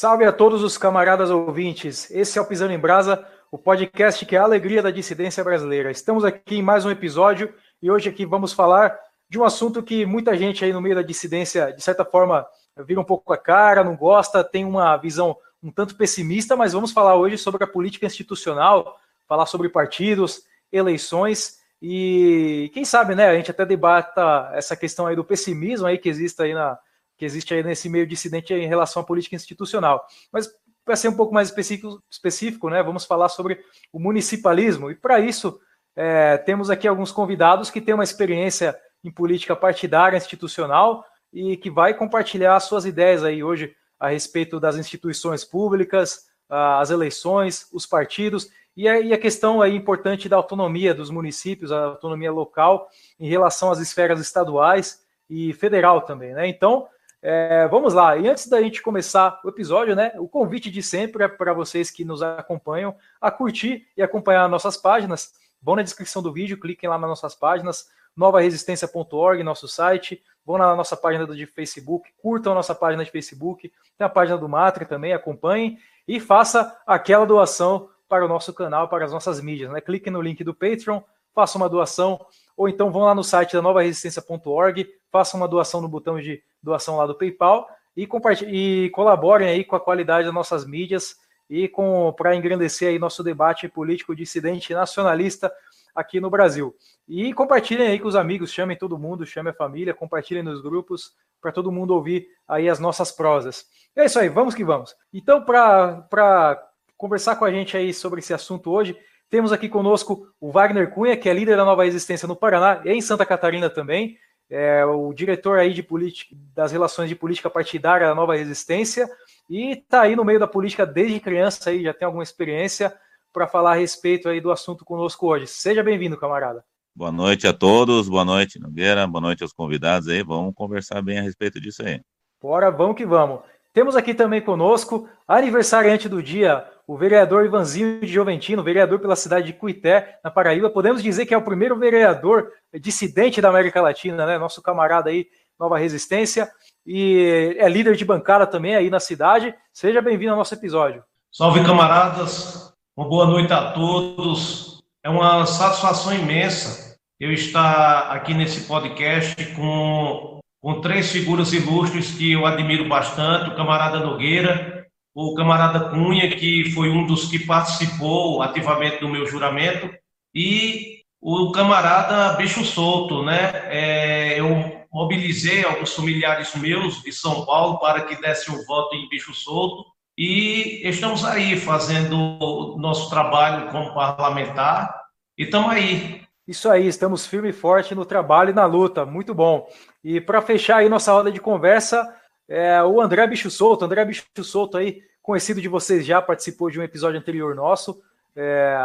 Salve a todos os camaradas ouvintes. Esse é o Pisando em Brasa, o podcast que é a alegria da dissidência brasileira. Estamos aqui em mais um episódio e hoje aqui vamos falar de um assunto que muita gente aí no meio da dissidência, de certa forma, vira um pouco a cara, não gosta, tem uma visão um tanto pessimista, mas vamos falar hoje sobre a política institucional, falar sobre partidos, eleições e quem sabe, né, a gente até debata essa questão aí do pessimismo aí que existe aí na que existe aí nesse meio dissidente em relação à política institucional. Mas para ser um pouco mais específico, específico, né, vamos falar sobre o municipalismo e para isso é, temos aqui alguns convidados que têm uma experiência em política partidária institucional e que vai compartilhar suas ideias aí hoje a respeito das instituições públicas, as eleições, os partidos e a, questão aí importante da autonomia dos municípios, a autonomia local em relação às esferas estaduais e federal também, né? Então, é, vamos lá. E antes da gente começar o episódio, né? O convite de sempre é para vocês que nos acompanham a curtir e acompanhar nossas páginas. Vão na descrição do vídeo, cliquem lá nas nossas páginas, novaresistência.org, nosso site, vão na nossa página de Facebook, curtam a nossa página de Facebook, tem a página do Matre também, acompanhem e faça aquela doação para o nosso canal, para as nossas mídias. Né? Clique no link do Patreon, faça uma doação, ou então vão lá no site da novaresistência.org, façam uma doação no botão de doação lá do PayPal e, e colaborem aí com a qualidade das nossas mídias e com para engrandecer aí nosso debate político dissidente nacionalista aqui no Brasil. E compartilhem aí com os amigos, chamem todo mundo, chamem a família, compartilhem nos grupos para todo mundo ouvir aí as nossas prosas. É isso aí, vamos que vamos. Então, para conversar com a gente aí sobre esse assunto hoje, temos aqui conosco o Wagner Cunha, que é líder da Nova Resistência no Paraná e em Santa Catarina também, é o diretor aí de política, das relações de política partidária da Nova Resistência e está aí no meio da política desde criança aí, já tem alguma experiência para falar a respeito aí do assunto conosco hoje. Seja bem-vindo, camarada. Boa noite a todos, boa noite, Nogueira, boa noite aos convidados aí, vamos conversar bem a respeito disso aí. Bora, vamos que vamos. Temos aqui também conosco, aniversariante do dia, o vereador Ivanzinho de Joventino, vereador pela cidade de Cuité, na Paraíba. Podemos dizer que é o primeiro vereador dissidente da América Latina, né? Nosso camarada aí, Nova Resistência, e é líder de bancada também aí na cidade. Seja bem-vindo ao nosso episódio. Salve, camaradas. Uma boa noite a todos. É uma satisfação imensa eu estar aqui nesse podcast com, com três figuras ilustres que eu admiro bastante: o camarada Nogueira, o camarada Cunha, que foi um dos que participou ativamente do meu juramento, e o camarada Bicho Solto, né? É, eu mobilizei alguns familiares meus de São Paulo para que dessem o voto em Bicho Solto e estamos aí fazendo o nosso trabalho como parlamentar e estamos aí. Isso aí, estamos firme e forte no trabalho e na luta, muito bom. E para fechar aí nossa roda de conversa, é, o André Bicho Solto, André Bicho Solto aí, conhecido de vocês já, participou de um episódio anterior nosso, é,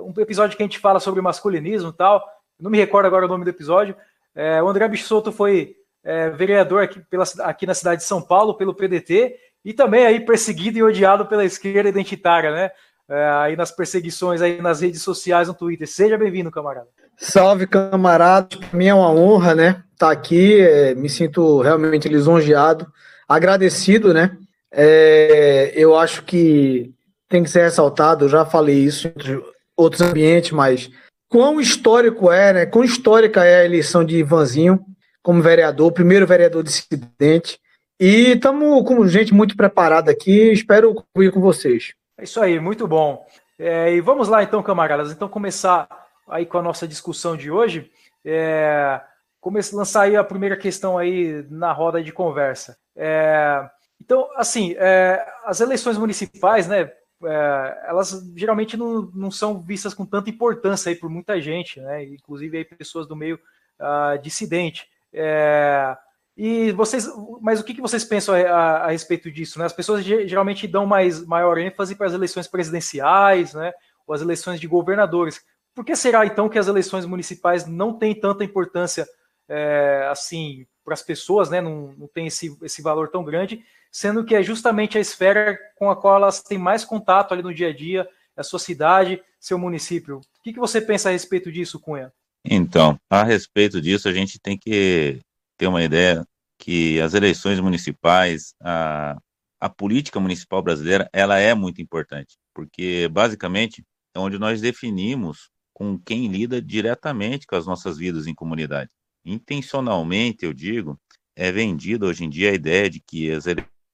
um episódio que a gente fala sobre masculinismo e tal, não me recordo agora o nome do episódio, é, o André Bicho Solto foi é, vereador aqui, pela, aqui na cidade de São Paulo, pelo PDT, e também aí perseguido e odiado pela esquerda identitária, né? É, aí nas perseguições aí nas redes sociais, no Twitter. Seja bem-vindo, camarada. Salve, camarada. Para mim é uma honra, né? Estar tá aqui. É, me sinto realmente lisonjeado, agradecido, né? É, eu acho que tem que ser ressaltado. Eu já falei isso em outros ambientes, mas quão histórico é, né? Quão histórica é a eleição de Ivanzinho como vereador, primeiro vereador dissidente. E estamos com gente muito preparada aqui. Espero concluir com vocês. É isso aí, muito bom. É, e vamos lá então, camaradas. Então, começar aí com a nossa discussão de hoje. É, comece, lançar aí a primeira questão aí na roda de conversa. É, então, assim, é, as eleições municipais, né? É, elas geralmente não, não são vistas com tanta importância aí por muita gente, né? Inclusive aí pessoas do meio uh, dissidente. É, e vocês, mas o que, que vocês pensam a, a, a, respeito disso? Né? As pessoas geralmente dão mais maior ênfase para as eleições presidenciais, né? Ou as eleições de governadores. Por que será então que as eleições municipais não têm tanta importância é, assim para as pessoas, né? Não, não tem esse, esse valor tão grande, sendo que é justamente a esfera com a qual elas têm mais contato ali no dia a dia, a sua cidade, seu município. O que, que você pensa a respeito disso, Cunha? Então, a respeito disso, a gente tem que ter uma ideia que as eleições municipais, a, a política municipal brasileira ela é muito importante, porque basicamente é onde nós definimos com quem lida diretamente com as nossas vidas em comunidade. Intencionalmente, eu digo, é vendida hoje em dia a ideia de que as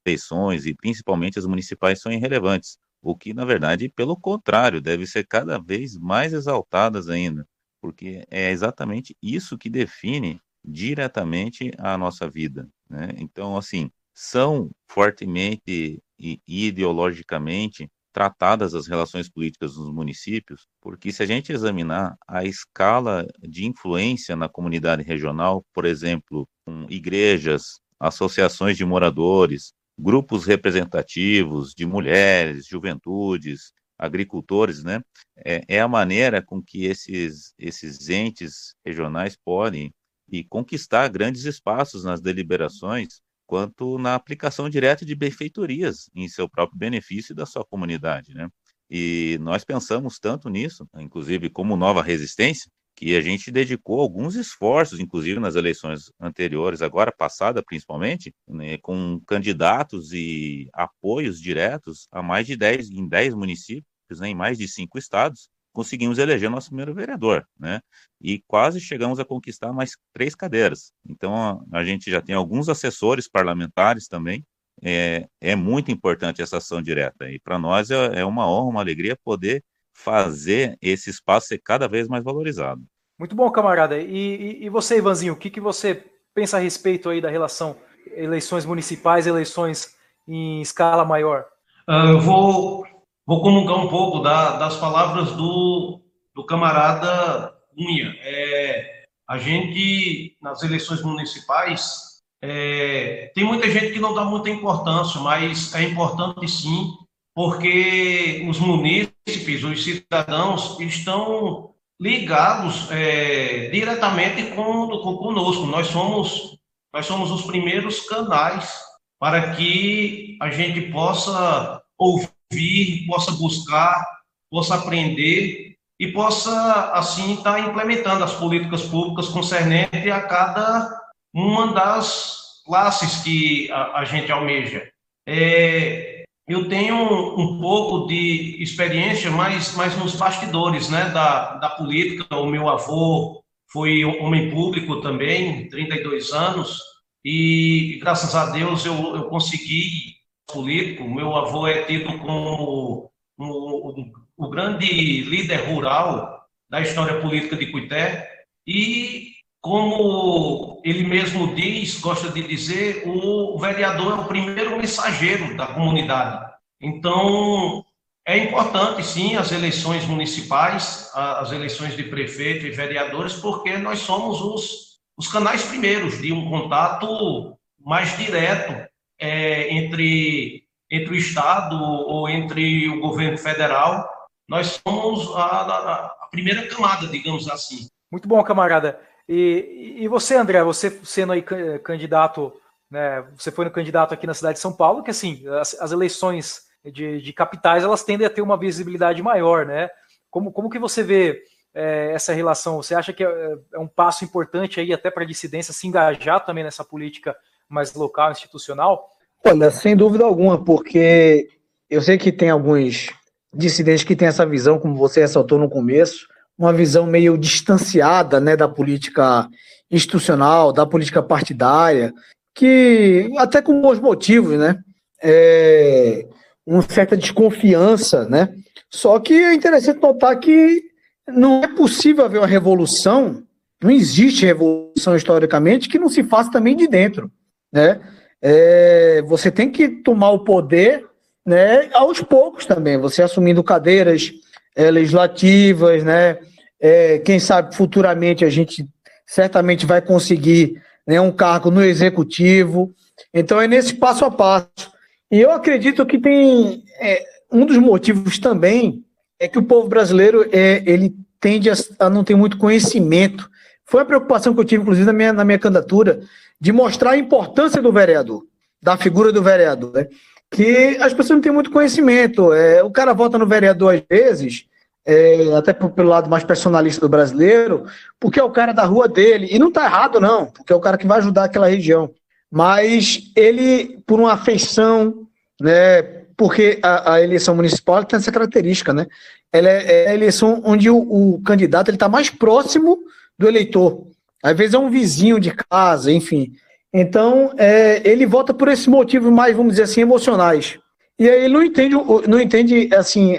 eleições e principalmente as municipais são irrelevantes, o que na verdade, pelo contrário, deve ser cada vez mais exaltadas ainda, porque é exatamente isso que define diretamente a nossa vida. Né? Então, assim, são fortemente e ideologicamente tratadas as relações políticas nos municípios, porque se a gente examinar a escala de influência na comunidade regional, por exemplo, com igrejas, associações de moradores, grupos representativos de mulheres, juventudes, agricultores, né? É, é, a maneira com que esses, esses entes regionais podem e conquistar grandes espaços nas deliberações, quanto na aplicação direta de benfeitorias em seu próprio benefício e da sua comunidade, né? E nós pensamos tanto nisso, inclusive como nova resistência, que a gente dedicou alguns esforços, inclusive nas eleições anteriores, agora passada principalmente, né, com candidatos e apoios diretos a mais de 10 em 10 municípios, né, em mais de cinco estados, conseguimos eleger nosso primeiro vereador, né? E quase chegamos a conquistar mais três cadeiras. Então, a, a gente já tem alguns assessores parlamentares também. É, é muito importante essa ação direta. E para nós é, é uma honra, uma alegria poder fazer esse espaço ser cada vez mais valorizado. Muito bom, camarada. E, e, e você, Ivanzinho, o que, que você pensa a respeito aí da relação eleições municipais, eleições em escala maior? Uh, eu vou vou comungar um pouco da, das palavras do, do camarada Cunha. É, a gente, nas eleições municipais, é, tem muita gente que não dá muita importância, mas é importante sim, porque os munícipes, os cidadãos, estão ligados é, diretamente com, com, conosco. Nós somos, nós somos os primeiros canais para que a gente possa ouvir ouvir, possa buscar, possa aprender e possa, assim, estar tá implementando as políticas públicas concernentes a cada uma das classes que a, a gente almeja. É, eu tenho um pouco de experiência, mas, mas nos bastidores né, da, da política. O meu avô foi homem público também, 32 anos, e graças a Deus eu, eu consegui político. Meu avô é tido como o, o, o grande líder rural da história política de Cuité e como ele mesmo diz, gosta de dizer, o vereador é o primeiro mensageiro da comunidade. Então, é importante, sim, as eleições municipais, as eleições de prefeito e vereadores, porque nós somos os, os canais primeiros de um contato mais direto é, entre, entre o Estado ou entre o governo federal, nós somos a, a, a primeira camada, digamos assim. Muito bom, camarada. E, e você, André, você sendo aí candidato, né, você foi no candidato aqui na cidade de São Paulo, que assim, as, as eleições de, de, capitais, elas tendem a ter uma visibilidade maior, né? Como, como que você vê é, essa relação? Você acha que é, é um passo importante aí até para a dissidência se engajar também nessa política mais local, institucional? Olha, sem dúvida alguma, porque eu sei que tem alguns dissidentes que têm essa visão, como você ressaltou no começo, uma visão meio distanciada né, da política institucional, da política partidária, que até com bons motivos, né? É, uma certa desconfiança, né? Só que é interessante notar que não é possível haver uma revolução, não existe revolução historicamente que não se faça também de dentro né? É, você tem que tomar o poder né, aos poucos também, você assumindo cadeiras é, legislativas, né? É, quem sabe futuramente a gente certamente vai conseguir né, um cargo no executivo. Então é nesse passo a passo. E eu acredito que tem é, um dos motivos também é que o povo brasileiro é, ele tende a, a não ter muito conhecimento. Foi a preocupação que eu tive, inclusive, na minha, na minha candidatura, de mostrar a importância do vereador, da figura do vereador, né? que as pessoas não têm muito conhecimento. É, o cara vota no vereador às vezes, é, até pelo lado mais personalista do brasileiro, porque é o cara da rua dele. E não está errado, não, porque é o cara que vai ajudar aquela região. Mas ele, por uma afeição, né? Porque a, a eleição municipal tem essa característica, né? Ela é, é a eleição onde o, o candidato está mais próximo do eleitor. Às vezes é um vizinho de casa, enfim. Então, é, ele vota por esses motivos mais, vamos dizer assim, emocionais. E aí ele não entende, não entende assim,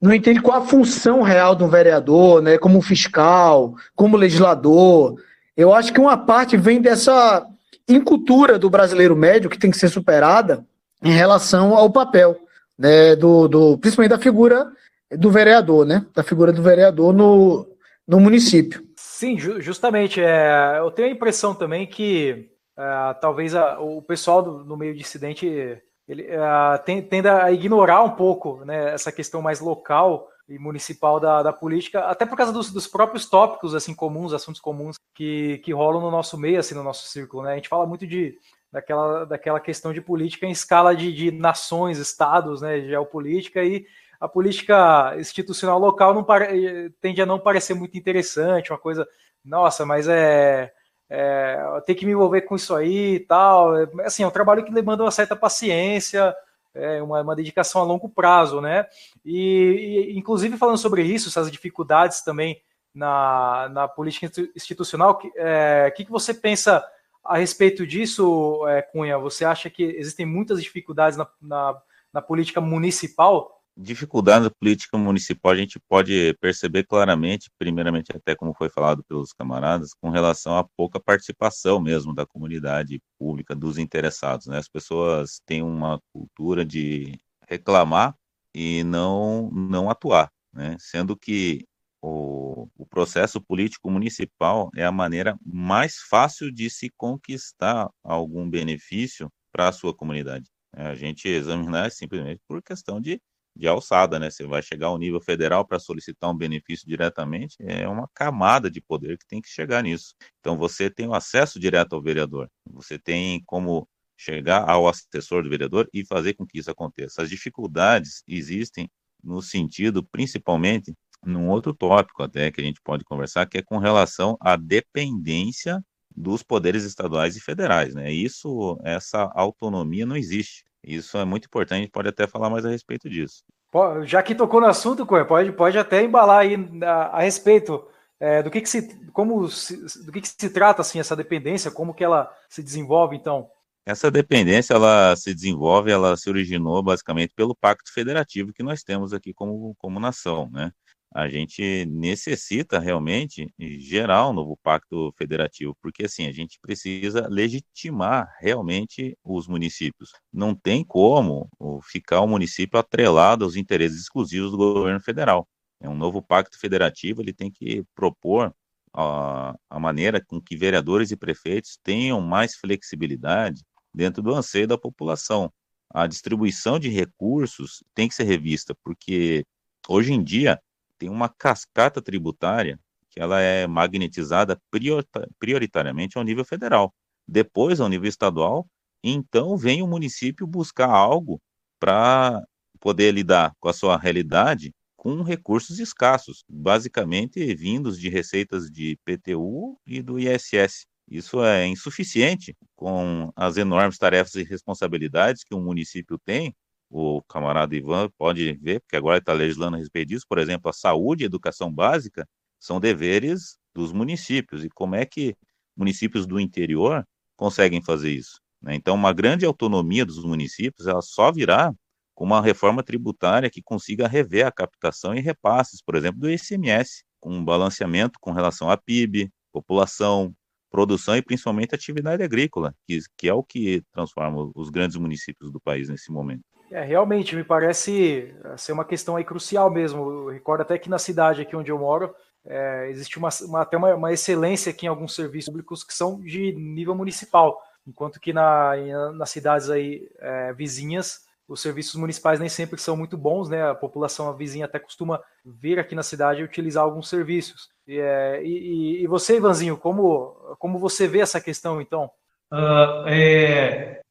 não entende qual a função real de um vereador, né, como fiscal, como legislador. Eu acho que uma parte vem dessa incultura do brasileiro médio que tem que ser superada em relação ao papel, né, do, do principalmente da figura do vereador, né, da figura do vereador no, no município. Sim, justamente. É, eu tenho a impressão também que é, talvez a, o pessoal do, no meio dissidente ele tenda a ignorar um pouco né, essa questão mais local e municipal da, da política, até por causa dos, dos, próprios tópicos assim comuns, assuntos comuns que, que rolam no nosso meio, assim, no nosso círculo. Né? A gente fala muito de daquela, daquela questão de política em escala de, de nações, estados, né, geopolítica e a política institucional local não pare, tende a não parecer muito interessante, uma coisa, nossa, mas é, é ter que me envolver com isso aí e tal. É, assim, é um trabalho que demanda uma certa paciência, é uma, uma dedicação a longo prazo, né? E, e, inclusive falando sobre isso, essas dificuldades também na, na política institucional, o que, é, que, que você pensa a respeito disso, é, Cunha? Você acha que existem muitas dificuldades na, na, na política municipal? Dificuldade da política municipal a gente pode perceber claramente, primeiramente até como foi falado pelos camaradas, com relação à pouca participação mesmo da comunidade pública, dos interessados. Né? As pessoas têm uma cultura de reclamar e não, não atuar, né? sendo que o, o processo político municipal é a maneira mais fácil de se conquistar algum benefício para a sua comunidade. A gente examinar simplesmente por questão de de alçada, né? Você vai chegar ao nível federal para solicitar um benefício diretamente, é uma camada de poder que tem que chegar nisso. Então você tem o acesso direto ao vereador, você tem como chegar ao assessor do vereador e fazer com que isso aconteça. As dificuldades existem no sentido, principalmente, num outro tópico até que a gente pode conversar, que é com relação à dependência dos poderes estaduais e federais, né? Isso, essa autonomia não existe. Isso é muito importante, a gente pode até falar mais a respeito disso. Já que tocou no assunto, Cunha, pode, pode até embalar aí a, a respeito é, do que, que se como se, do que, que se trata assim essa dependência, como que ela se desenvolve então? Essa dependência ela se desenvolve, ela se originou basicamente pelo pacto federativo que nós temos aqui como, como nação, né? A gente necessita realmente gerar um novo pacto federativo, porque assim, a gente precisa legitimar realmente os municípios. Não tem como ficar o município atrelado aos interesses exclusivos do governo federal. É um novo pacto federativo, ele tem que propor a, a maneira com que vereadores e prefeitos tenham mais flexibilidade dentro do anseio da população. A distribuição de recursos tem que ser revista, porque hoje em dia tem uma cascata tributária que ela é magnetizada prioritariamente ao nível federal, depois ao nível estadual, então vem o município buscar algo para poder lidar com a sua realidade com recursos escassos, basicamente vindos de receitas de PTU e do ISS. Isso é insuficiente com as enormes tarefas e responsabilidades que um município tem o camarada Ivan pode ver, porque agora está legislando a respeito disso, por exemplo, a saúde e a educação básica são deveres dos municípios, e como é que municípios do interior conseguem fazer isso? Né? Então, uma grande autonomia dos municípios, ela só virá com uma reforma tributária que consiga rever a captação e repasses, por exemplo, do ICMS, com um balanceamento com relação à PIB, população, produção e principalmente atividade agrícola, que, que é o que transforma os grandes municípios do país nesse momento. É, realmente, me parece eh, ser uma questão aí crucial mesmo. Eu recordo até que na cidade aqui onde eu moro, é, existe uma, uma até uma, uma, excelência aqui em alguns serviços públicos que são de nível municipal, enquanto que na, nas cidades aí é, vizinhas, os serviços municipais nem sempre são muito bons, né? A população vizinha até costuma vir aqui na cidade e utilizar alguns serviços. E, é, e, e você, Ivanzinho, como, como você vê essa questão, então? Uh,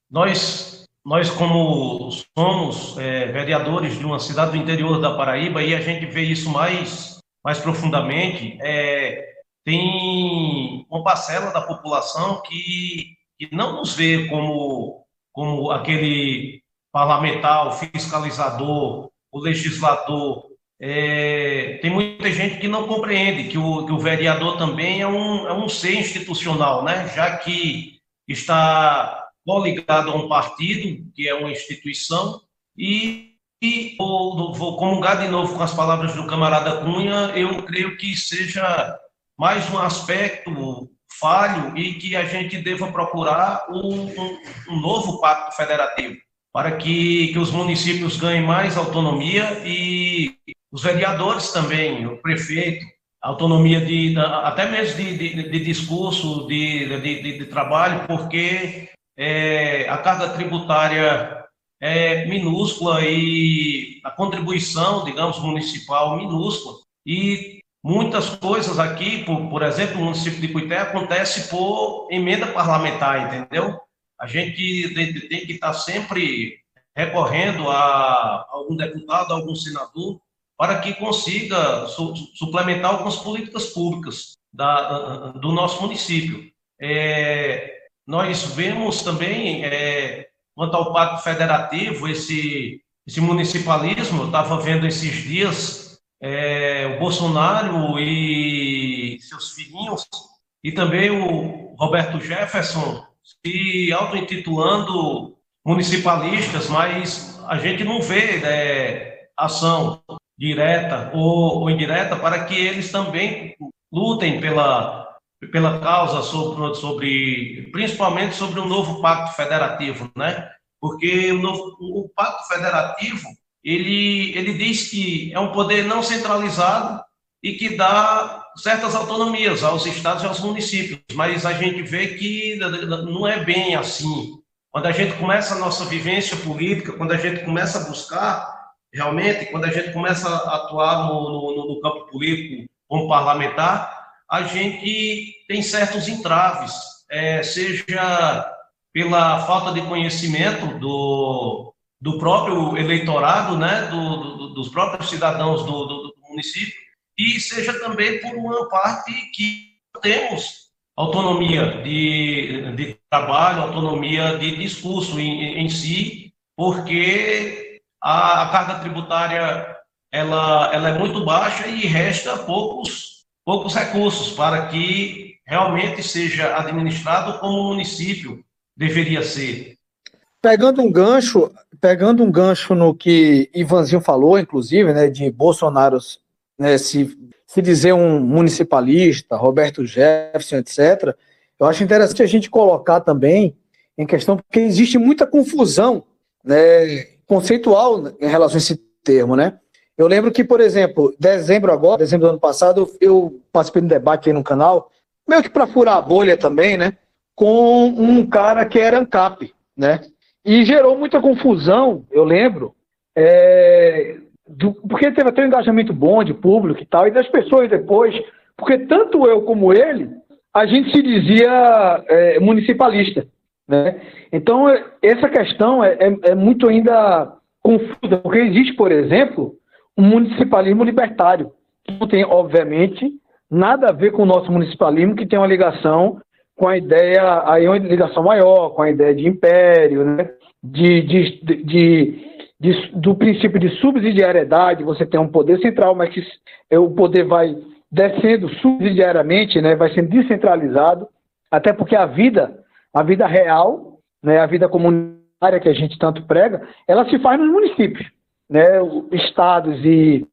nós nós, como somos é, vereadores de uma cidade do interior da Paraíba, e a gente vê isso mais, mais profundamente, é, tem uma parcela da população que, que não nos vê como, como aquele, parlamentar, o fiscalizador, o legislador. É, tem muita gente que não compreende que o, que o vereador também é um, é um ser institucional, né? já que está ligado a um partido, que é uma instituição, e, e vou, vou comungar de novo com as palavras do camarada Cunha, eu creio que seja mais um aspecto falho e que a gente deva procurar um, um, um novo pacto federativo para que, que os municípios ganhem mais autonomia e os vereadores também, o prefeito, autonomia de, até mesmo de, de, de discurso, de, de, de, trabalho, porque é, a carga tributária é minúscula e a contribuição, digamos, municipal minúscula. E muitas coisas aqui, por, por exemplo, no município de Cuité, acontece por emenda parlamentar, entendeu? A gente tem que estar sempre recorrendo a algum deputado, a algum senador, para que consiga su suplementar algumas políticas públicas da, do nosso município. É, nós vemos também, é, quanto ao pacto federativo, esse, esse municipalismo, estava vendo esses dias é, o Bolsonaro e seus filhinhos, e também o Roberto Jefferson se auto-intitulando municipalistas, mas a gente não vê né, ação direta ou, ou, indireta para que eles também lutem pela, pela causa sobre, sobre principalmente sobre o novo pacto federativo, né? Porque o, novo, o pacto federativo ele, ele diz que é um poder não centralizado e que dá certas autonomias aos estados e aos municípios, mas a gente vê que não é bem assim. Quando a gente começa a nossa vivência política, quando a gente começa a buscar, realmente, quando a gente começa a atuar no, no, no campo político como parlamentar, a gente tem certos entraves, é, seja pela falta de conhecimento do, do próprio eleitorado, né, do, do, dos próprios cidadãos do, do, município, e seja também por uma parte que temos autonomia de, de trabalho, autonomia de discurso em, em si, porque a, a, carga tributária ela, ela é muito baixa e resta poucos, poucos recursos para que realmente seja administrado como o município deveria ser. Pegando um gancho, pegando um gancho no que Ivanzinho falou, inclusive, né, de Bolsonaro né, se se dizer um municipalista, Roberto Jefferson, etc., eu acho interessante a gente colocar também em questão, porque existe muita confusão né, conceitual em relação a esse termo, né? Eu lembro que, por exemplo, dezembro agora, dezembro do ano passado, eu participei de um debate aí no canal, meio que para furar a bolha também, né? Com um cara que era ANCAP, né? E gerou muita confusão, eu lembro, é, do, porque teve até um engajamento bom de público e tal, e das pessoas depois, porque tanto eu como ele, a gente se dizia é, municipalista. Né? Então, essa questão é, é, é, muito ainda confusa, porque existe, por exemplo, um municipalismo libertário, que não tem, obviamente, nada a ver com o nosso municipalismo, que tem uma ligação com a ideia, aí uma ligação maior, com a ideia de império, né? de, de, de, de do princípio de subsidiariedade, você tem um poder central, mas que é, o poder vai descendo subsidiariamente, né, vai sendo descentralizado, até porque a vida, a vida real, né, a vida comunitária que a gente tanto prega, ela se faz nos municípios, né, estados e,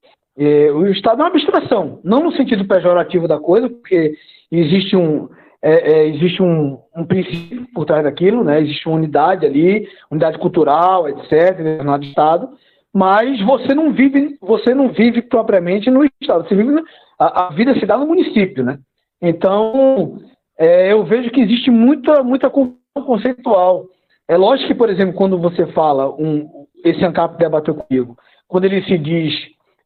o estado é uma abstração, não no sentido pejorativo da coisa, porque existe um é, é, existe um, um, princípio por trás daquilo, né? existe uma unidade ali, unidade cultural, etc., no Estado, mas você não vive, você não vive propriamente no Estado, você vive, a, a vida se dá no município, né? Então, é, eu vejo que existe muita, muita confusão conceitual. É lógico que, por exemplo, quando você fala, um, esse ANCAP debateu comigo, quando ele se diz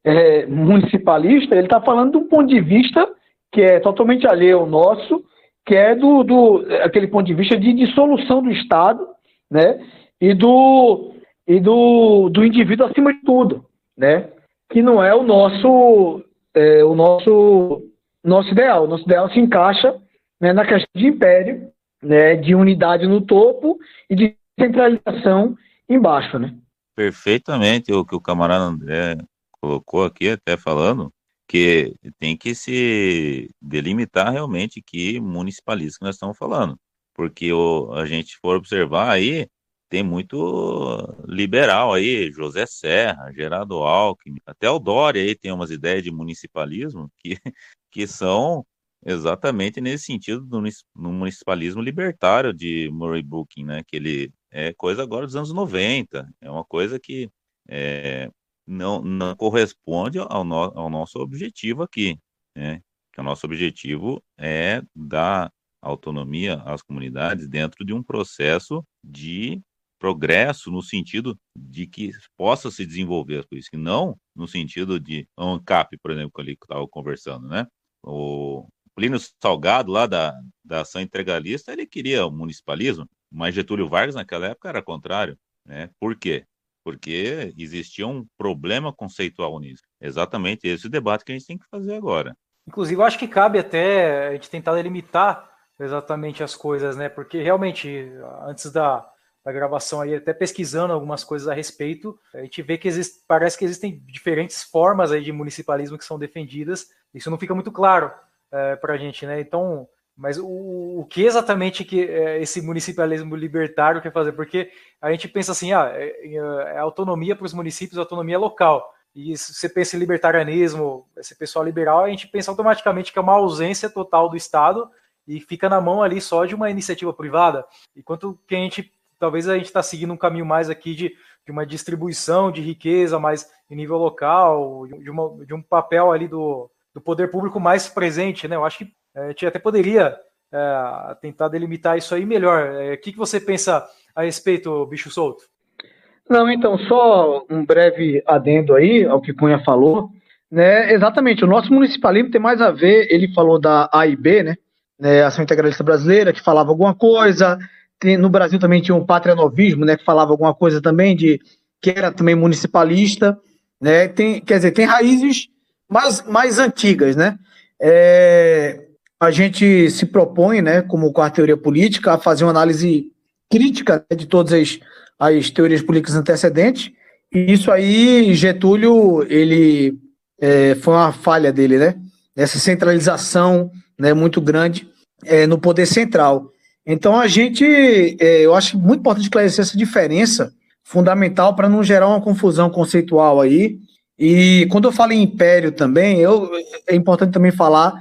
é, municipalista, ele está falando de um ponto de vista que é totalmente alheio ao nosso, que é do, do aquele ponto de vista de dissolução do Estado, né? E do e do, do indivíduo acima de tudo, né? Que não é o nosso é, o nosso nosso ideal. O nosso ideal se encaixa né, na questão de império, né? De unidade no topo e de centralização embaixo, né? Perfeitamente o que o camarada André colocou aqui, até falando, que tem que se delimitar realmente que municipalismo que nós estamos falando. Porque o, a gente for observar aí, tem muito liberal aí, José Serra, Gerardo Alckmin, até o Dória aí tem umas ideias de municipalismo que, que são exatamente nesse sentido do no municipalismo libertário de Murray Bookchin, né? Que ele é coisa agora dos anos 90, é uma coisa que é, não, não corresponde ao, no, ao nosso objetivo aqui, né? Que o nosso objetivo é dar autonomia às comunidades dentro de um processo de progresso no sentido de que possa se desenvolver as coisas, e não no sentido de um CAP, por exemplo, que ali que estava conversando, né? O Plínio Salgado, lá da, da ação integralista, ele queria o municipalismo, mas Getúlio Vargas, naquela época, era contrário. Né? Por quê? Porque existia um problema conceitual nisso. Exatamente esse debate que a gente tem que fazer agora. Inclusive, eu acho que cabe até a gente tentar delimitar exatamente as coisas, né? Porque realmente, antes da, da gravação aí, até pesquisando algumas coisas a respeito, a gente vê que parece que existem diferentes formas aí de municipalismo que são defendidas. Isso não fica muito claro é, para a gente, né? Então, mas o, o que exatamente que é, esse municipalismo libertário quer fazer? Porque a gente pensa assim, ah, é, é autonomia para os municípios, autonomia local. E se você pensa em libertarianismo, esse pessoal liberal, a gente pensa automaticamente que é uma ausência total do Estado e fica na mão ali só de uma iniciativa privada. Enquanto que a gente, talvez a gente está seguindo um caminho mais aqui de, de uma distribuição de riqueza mais em nível local, de, uma, de um papel ali do, do poder público mais presente, né? Eu acho que a gente até poderia é, tentar delimitar isso aí melhor. É, o que, que você pensa a respeito, bicho solto? Não, então, só um breve adendo aí ao que Cunha falou. Né, exatamente, o nosso municipalismo tem mais a ver, ele falou da A e B, né, né Ação Integralista Brasileira, que falava alguma coisa, tem, no Brasil também tinha um patrianovismo, né, que falava alguma coisa também de que era também municipalista, né, tem, quer dizer, tem raízes mais, mais antigas, né, é, a gente se propõe, né, como com a teoria política, a fazer uma análise crítica né, de todas as, as teorias políticas antecedentes. E isso aí, Getúlio, ele é, foi uma falha dele, né? Essa centralização, né, muito grande é, no poder central. Então a gente, é, eu acho muito importante esclarecer essa diferença fundamental para não gerar uma confusão conceitual aí. E quando eu falo em império também, eu, é importante também falar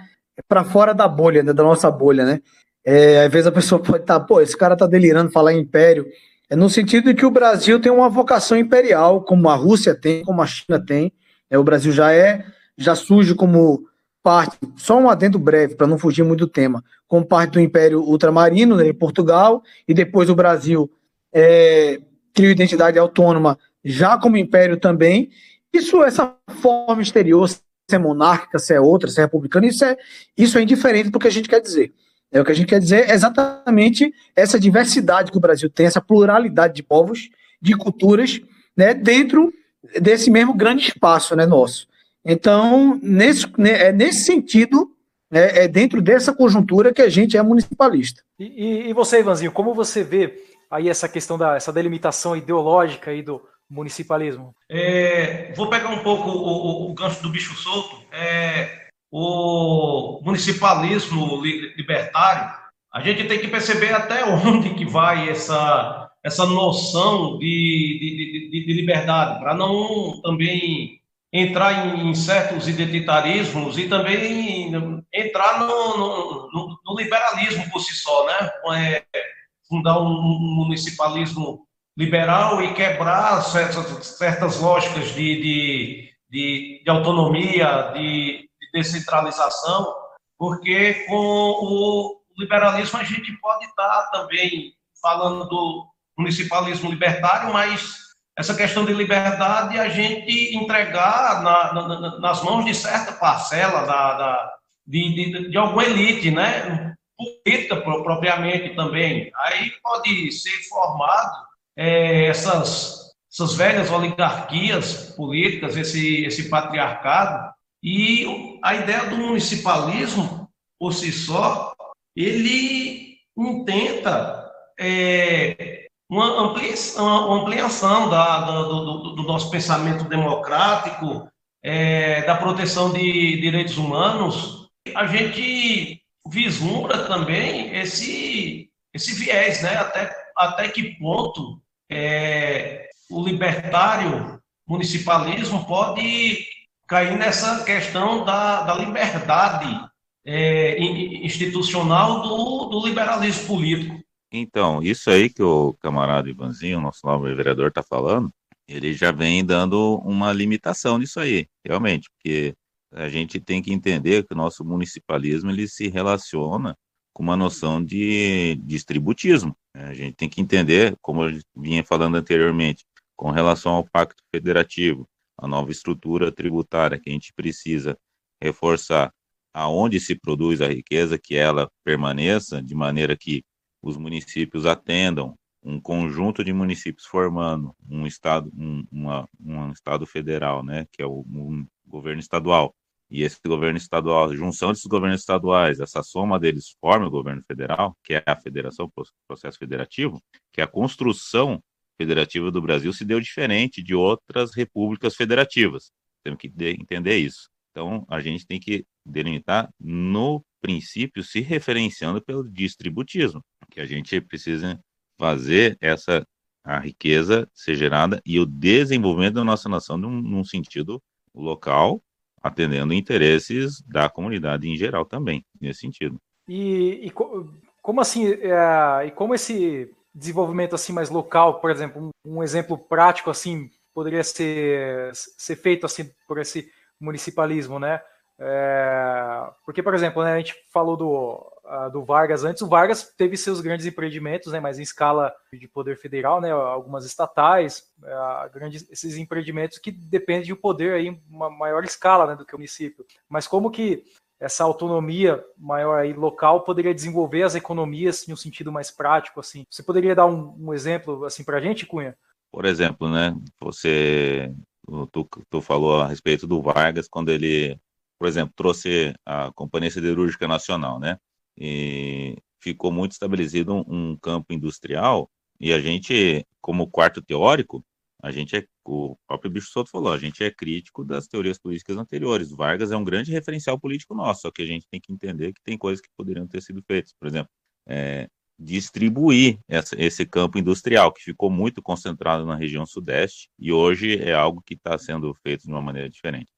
para fora da bolha, né, da nossa bolha, né? É, às vezes a pessoa pode estar, tá, pô, esse cara tá delirando falar em império. É no sentido de que o Brasil tem uma vocação imperial, como a Rússia tem, como a China tem. É, o Brasil já é, já surge como parte, só um adendo breve, para não fugir muito do tema, como parte do Império Ultramarino, né, em Portugal, e depois o Brasil é, criou identidade autônoma já como império também. Isso, essa forma exterior, se é monárquica, se é outra, se é republicana, isso é, isso é indiferente do que a gente quer dizer. É, o que a gente quer dizer é exatamente essa diversidade que o Brasil tem, essa pluralidade de povos, de culturas, né, dentro desse mesmo grande espaço né, nosso. Então, nesse, né, é nesse sentido, né, é dentro dessa conjuntura que a gente é municipalista. E, e você, Ivanzinho, como você vê aí essa questão da essa delimitação ideológica aí do, municipalismo? É, vou pegar um pouco o, o, o, gancho do bicho solto. É, o municipalismo libertário, a gente tem que perceber até onde que vai essa, essa noção de, de, de, de liberdade, para não também entrar em, certos identitarismos e também entrar no, no, no, no liberalismo por si só, né? É, fundar um municipalismo liberal e quebrar certas, certas lógicas de, de, de, de autonomia, de, de, descentralização, porque com o liberalismo a gente pode estar também falando do municipalismo libertário, mas essa questão de liberdade a gente entregar na, na, nas mãos de certa parcela da, da de, de, de alguma elite, né? política propriamente também. Aí pode ser formado é, essas, essas velhas oligarquias políticas, esse, esse patriarcado, e a ideia do municipalismo, por si só, ele intenta é, uma ampliação, uma ampliação da, do, do, do, nosso pensamento democrático, é, da proteção de direitos humanos. A gente vislumbra também esse, esse viés, né? Até, até que ponto é, o libertário municipalismo pode cair nessa questão da, da liberdade é, institucional do, do liberalismo político. Então, isso aí que o camarada Ivanzinho, nosso novo vereador, está falando, ele já vem dando uma limitação nisso aí, realmente, porque a gente tem que entender que o nosso municipalismo ele se relaciona com uma noção de distributismo. Né? A gente tem que entender, como eu vinha falando anteriormente, com relação ao Pacto Federativo, a nova estrutura tributária que a gente precisa reforçar aonde se produz a riqueza, que ela permaneça, de maneira que os municípios atendam um conjunto de municípios formando um estado, um, uma, um estado federal, né, que é o um governo estadual. E esse governo estadual, a junção desses governos estaduais, essa soma deles forma o governo federal, que é a federação, processo federativo, que é a construção federativa do Brasil se deu diferente de outras repúblicas federativas. Temos que entender isso. Então, a gente tem que delimitar no princípio se referenciando pelo distributismo, que a gente precisa fazer essa a riqueza ser gerada e o desenvolvimento da nossa nação num, num sentido local, atendendo interesses da comunidade em geral também, nesse sentido. E, e como assim, é, e como esse desenvolvimento assim mais local, por exemplo, um, um exemplo prático assim poderia ser, ser feito assim por esse municipalismo, né? É, porque, por exemplo, né, a gente falou do, uh, do Vargas antes, o Vargas teve seus grandes empreendimentos, né, mas em escala de poder federal, né, algumas estatais, uh, grandes, esses empreendimentos que dependem de um poder aí, uma maior escala né, do que o município. Mas como que essa autonomia maior aí local poderia desenvolver as economias em um sentido mais prático, assim? Você poderia dar um, um exemplo assim para a gente, Cunha? Por exemplo, né, você tu, tu falou a respeito do Vargas quando ele, por exemplo, trouxe a Companhia Siderúrgica Nacional, né? E ficou muito estabelecido um, um campo industrial e a gente, como quarto teórico, a gente é, o próprio Bicho Soto falou, a gente é crítico das teorias políticas anteriores. Vargas é um grande referencial político nosso, só que a gente tem que entender que tem coisas que poderiam ter sido feitas. Por exemplo, é, distribuir essa, esse campo industrial, que ficou muito concentrado na região sudeste, e hoje é algo que está sendo feito de uma maneira diferente.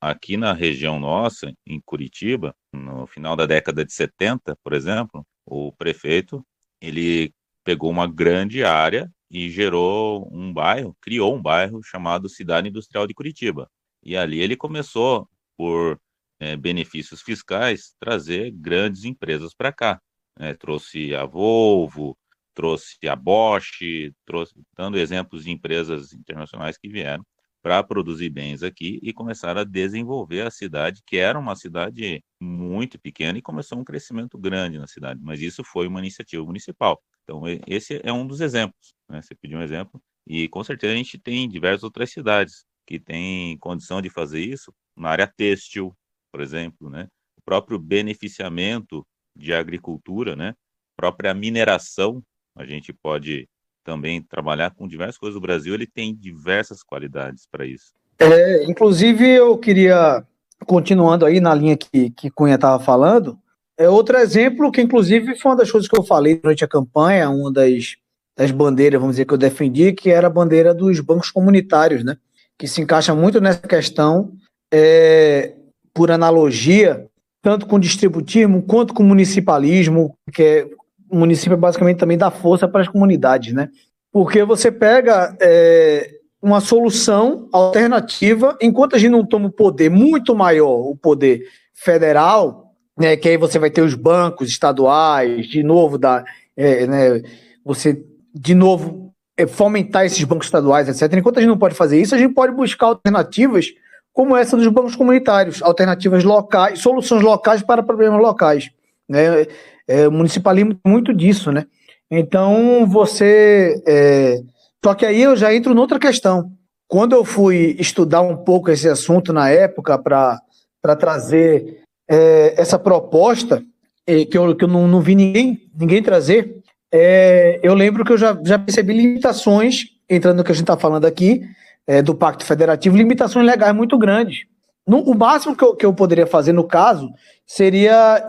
Aqui na região nossa, em Curitiba, no final da década de 70, por exemplo, o prefeito ele pegou uma grande área e gerou um bairro, criou um bairro chamado Cidade Industrial de Curitiba. E ali ele começou, por é, benefícios fiscais, trazer grandes empresas para cá né, trouxe a Volvo, trouxe a Bosch, trouxe, dando exemplos de empresas internacionais que vieram para produzir bens aqui e começaram a desenvolver a cidade, que era uma cidade muito pequena e começou um crescimento grande na cidade, mas isso foi uma iniciativa municipal. Então, esse é um dos exemplos. Né? Você pediu um exemplo, e com certeza a gente tem diversas outras cidades que têm condição de fazer isso na área têxtil, por exemplo, né? o próprio beneficiamento de agricultura, né? Própria mineração, a gente pode também trabalhar com diversas coisas. O Brasil ele tem diversas qualidades para isso. É, inclusive, eu queria, continuando aí na linha que, que Cunha estava falando, é outro exemplo que, inclusive, foi uma das coisas que eu falei durante a campanha, uma das, das bandeiras, vamos dizer, que eu defendi, que era a bandeira dos bancos comunitários, né? Que se encaixa muito nessa questão, é, por analogia, tanto com distributismo quanto com municipalismo, que é, o município basicamente também dá força para as comunidades, né? Porque você pega é, uma solução alternativa, enquanto a gente não toma o poder muito maior, o poder federal, né, que aí você vai ter os bancos estaduais, de novo, da, é, né, você, de novo, é, fomentar esses bancos estaduais, etc. Enquanto a gente não pode fazer isso, a gente pode buscar alternativas como essa dos bancos comunitários, alternativas locais, soluções locais para problemas locais. Né? É, o municipalismo tem muito disso, né? Então, você. É... Só que aí eu já entro noutra questão. Quando eu fui estudar um pouco esse assunto na época para trazer é, essa proposta, é, que eu, que eu não, não vi ninguém, ninguém trazer, é, eu lembro que eu já, já percebi limitações, entrando no que a gente está falando aqui, é, do Pacto Federativo, limitações legais muito grandes. No, o máximo que eu, que eu poderia fazer no caso seria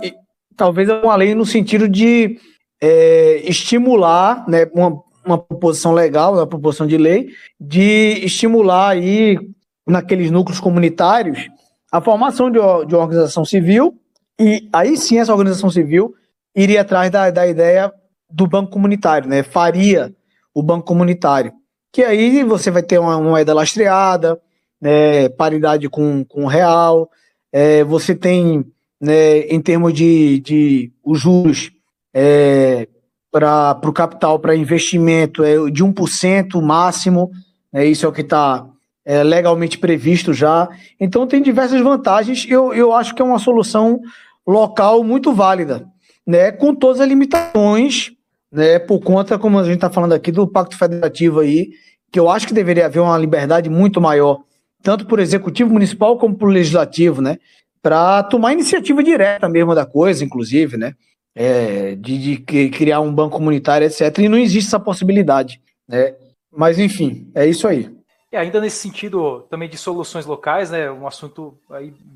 talvez uma lei no sentido de é, estimular né, uma, uma proposição legal, uma proposição de lei, de estimular aí naqueles núcleos comunitários a formação de, de uma organização civil e aí sim essa organização civil iria atrás da, da ideia do banco comunitário, né? Faria o banco comunitário. Que aí você vai ter uma moeda lastreada, né, paridade com, com o real, é, você tem, né, em termos de, de os juros é, para o capital, para investimento, é de 1% máximo, né, isso é o que está é, legalmente previsto já. Então tem diversas vantagens, eu, eu acho que é uma solução local muito válida, né, com todas as limitações né, por conta, como a gente está falando aqui, do Pacto Federativo aí, que eu acho que deveria haver uma liberdade muito maior, tanto por executivo municipal como por legislativo, né, para tomar iniciativa direta mesmo da coisa, inclusive, né, é, de, de, criar um banco comunitário, etc. E não existe essa possibilidade, né. Mas enfim, é isso aí. E ainda nesse sentido também de soluções locais, né, um assunto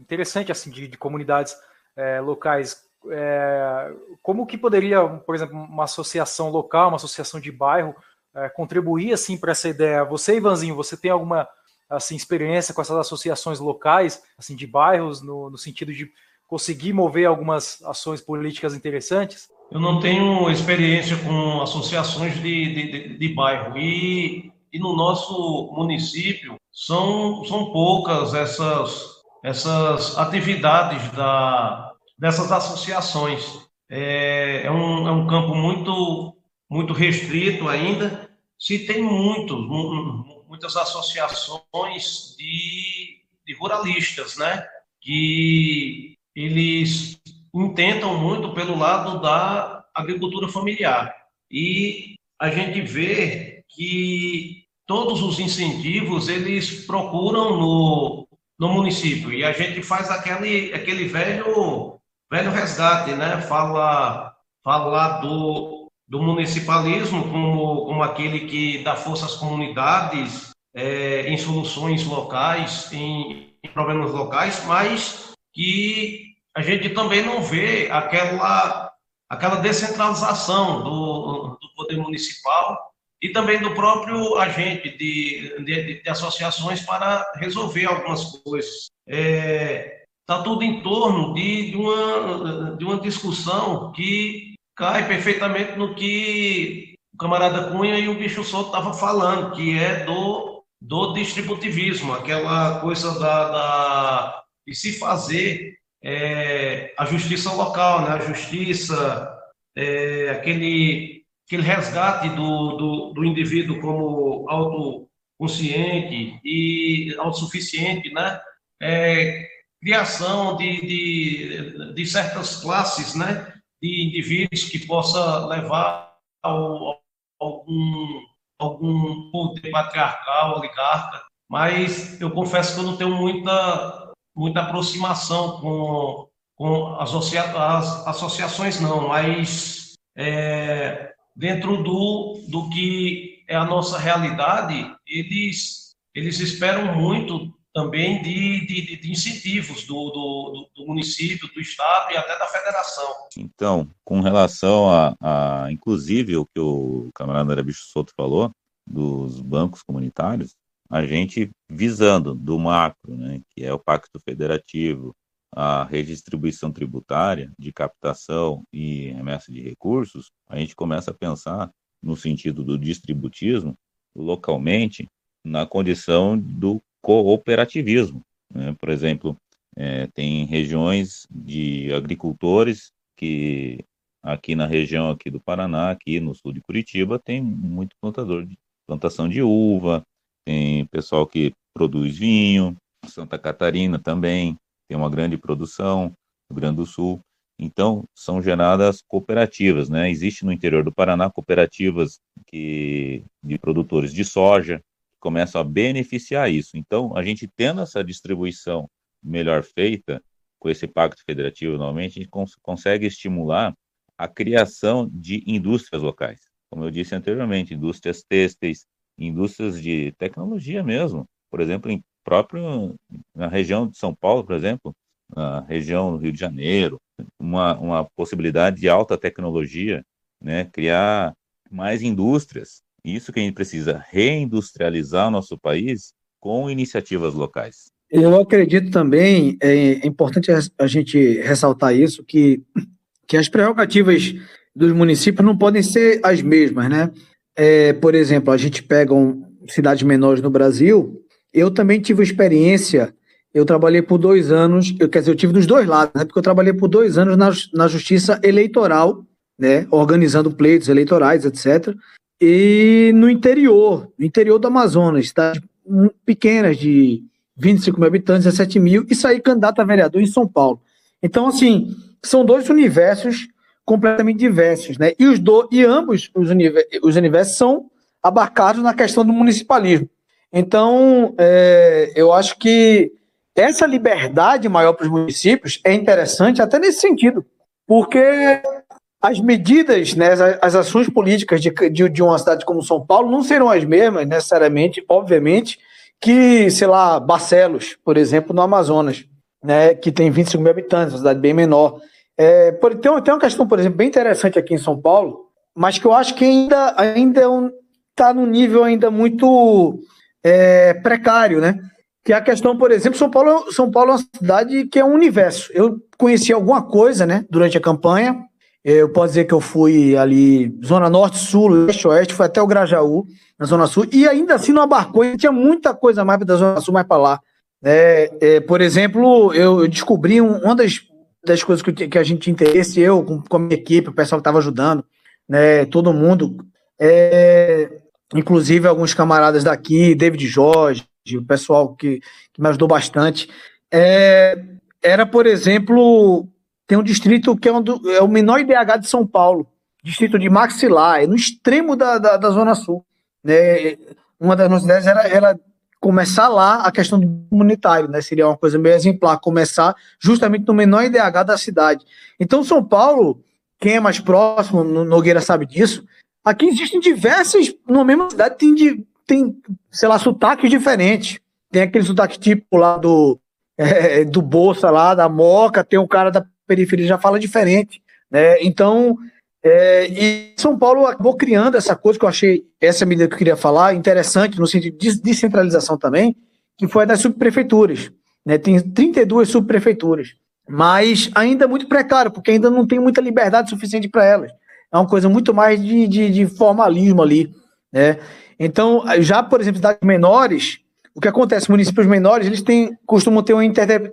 interessante assim de, de comunidades é, locais é, como que poderia, por exemplo, uma associação local, uma associação de bairro, é, contribuir assim para essa ideia? Você, Ivanzinho, você tem alguma assim experiência com essas associações locais, assim de bairros, no, no sentido de conseguir mover algumas ações políticas interessantes? Eu não tenho experiência com associações de, de, de, de bairro e, e no nosso município são, são poucas essas, essas atividades da, dessas associações. É, é, um, é um campo muito, muito restrito ainda. Se tem muito, muitas associações de, de ruralistas, né? Que eles intentam muito pelo lado da agricultura familiar. E a gente vê que todos os incentivos eles procuram no, no município e a gente faz aquele, aquele velho velho resgate, né? Fala, fala do, do municipalismo como, como aquele que dá força às comunidades é, em soluções locais, em, em problemas locais, mas que a gente também não vê aquela, aquela descentralização do, do poder municipal e também do próprio agente de, de, de associações para resolver algumas coisas. É, Está tudo em torno de, de, uma, de uma discussão que cai perfeitamente no que o camarada Cunha e o bicho solto estavam falando, que é do, do distributivismo, aquela coisa da, da de se fazer é, a justiça local, né? a justiça, é, aquele, aquele resgate do, do, do indivíduo como autoconsciente e autossuficiente, né? É, criação de, de, de, certas classes, né, de indivíduos que possa levar ao, algum, algum poder patriarcal, oligarca, mas eu confesso que eu não tenho muita, muita aproximação com, com associa, as associações, não, mas é, dentro do, do que é a nossa realidade, eles, eles esperam muito também de, de, de incentivos do, do, do, município, do estado e até da federação. Então, com relação a, a inclusive o que o camarada Arabicho Soto falou, dos bancos comunitários, a gente visando do macro, né, que é o Pacto Federativo, a redistribuição tributária de captação e remessa de recursos, a gente começa a pensar no sentido do distributismo localmente na condição do cooperativismo. Né? Por exemplo, é, tem regiões de agricultores que aqui na região aqui do Paraná, aqui no sul de Curitiba, tem muito plantador de plantação de uva, tem pessoal que produz vinho, Santa Catarina também tem uma grande produção, Rio Grande do Sul. Então, são geradas cooperativas, né? Existe no interior do Paraná cooperativas que, de produtores de soja, começam a beneficiar isso. Então, a gente tendo essa distribuição melhor feita, com esse pacto federativo, normalmente, a gente cons consegue estimular a criação de indústrias locais. Como eu disse anteriormente, indústrias têxteis, indústrias de tecnologia mesmo. Por exemplo, em próprio na região de São Paulo, por exemplo, na região do Rio de Janeiro, uma, uma possibilidade de alta tecnologia, né? criar mais indústrias. Isso que a gente precisa, reindustrializar o nosso país com iniciativas locais. Eu acredito também, é, é importante a gente ressaltar isso, que, que as prerrogativas dos municípios não podem ser as mesmas, né? É, por exemplo, a gente pega um, cidades menores no Brasil, eu também tive experiência, eu trabalhei por dois anos, eu, quer dizer, eu tive dos dois lados, né? Porque eu trabalhei por dois anos na, na justiça eleitoral, né? Organizando pleitos eleitorais, etc. E no interior, no interior do Amazonas, cidades pequenas de 25 mil habitantes, 17 mil, e sair candidato a vereador em São Paulo. Então, assim, são dois universos completamente diversos, né? E, os do, e ambos os, universos, os universos são abarcados na questão do municipalismo. Então, é, eu acho que essa liberdade maior para os municípios é interessante até nesse sentido, porque as medidas, né, as, ações políticas de, de, de, uma cidade como São Paulo não serão as mesmas, necessariamente, obviamente, que, sei lá, Barcelos, por exemplo, no Amazonas, né, que tem 25 mil habitantes, uma cidade bem menor. É, por, tem, tem uma questão, por exemplo, bem interessante aqui em São Paulo, mas que eu acho que ainda ainda está é um, tá num nível ainda muito é, precário, né? Que é a questão, por exemplo, São Paulo, São Paulo é uma cidade que é um universo. Eu conheci alguma coisa, né, durante a campanha. Eu posso dizer que eu fui ali, Zona Norte, Sul, Leste, Oeste, fui até o Grajaú, na Zona Sul, e ainda assim não abarcou, tinha muita coisa mais da Zona Sul, mais para lá. É, é, por exemplo, eu descobri um, uma das das coisas que, que a gente tinha interesse, eu com, com a minha equipe, o pessoal que estava ajudando, né, todo mundo, é, inclusive alguns camaradas daqui, David Jorge, o pessoal que, que me ajudou bastante, é, era, por exemplo, tem um distrito que é, um do, é o menor IDH de São Paulo, distrito de Maxilar, é no extremo da, da, da Zona Sul. Né? Uma das nossas ideias era, era começar lá a questão do comunitário, né? Seria uma coisa meio exemplar, começar justamente no menor IDH da cidade. Então, São Paulo, quem é mais próximo, Nogueira sabe disso, aqui existem diversas, na mesma cidade tem, tem sei lá, sotaques diferentes. Tem aquele sotaque tipo lá do, é, do Bolsa lá, da Moca, tem um cara da periferia já fala diferente, né? Então, é, e São Paulo acabou criando essa coisa que eu achei, essa medida que eu queria falar, interessante, no sentido de descentralização também, que foi a das subprefeituras. Né? Tem 32 subprefeituras, mas ainda é muito precário, porque ainda não tem muita liberdade suficiente para elas. É uma coisa muito mais de, de, de formalismo ali. Né? Então, já, por exemplo, cidades menores, o que acontece? Municípios menores, eles têm, costumam ter uma,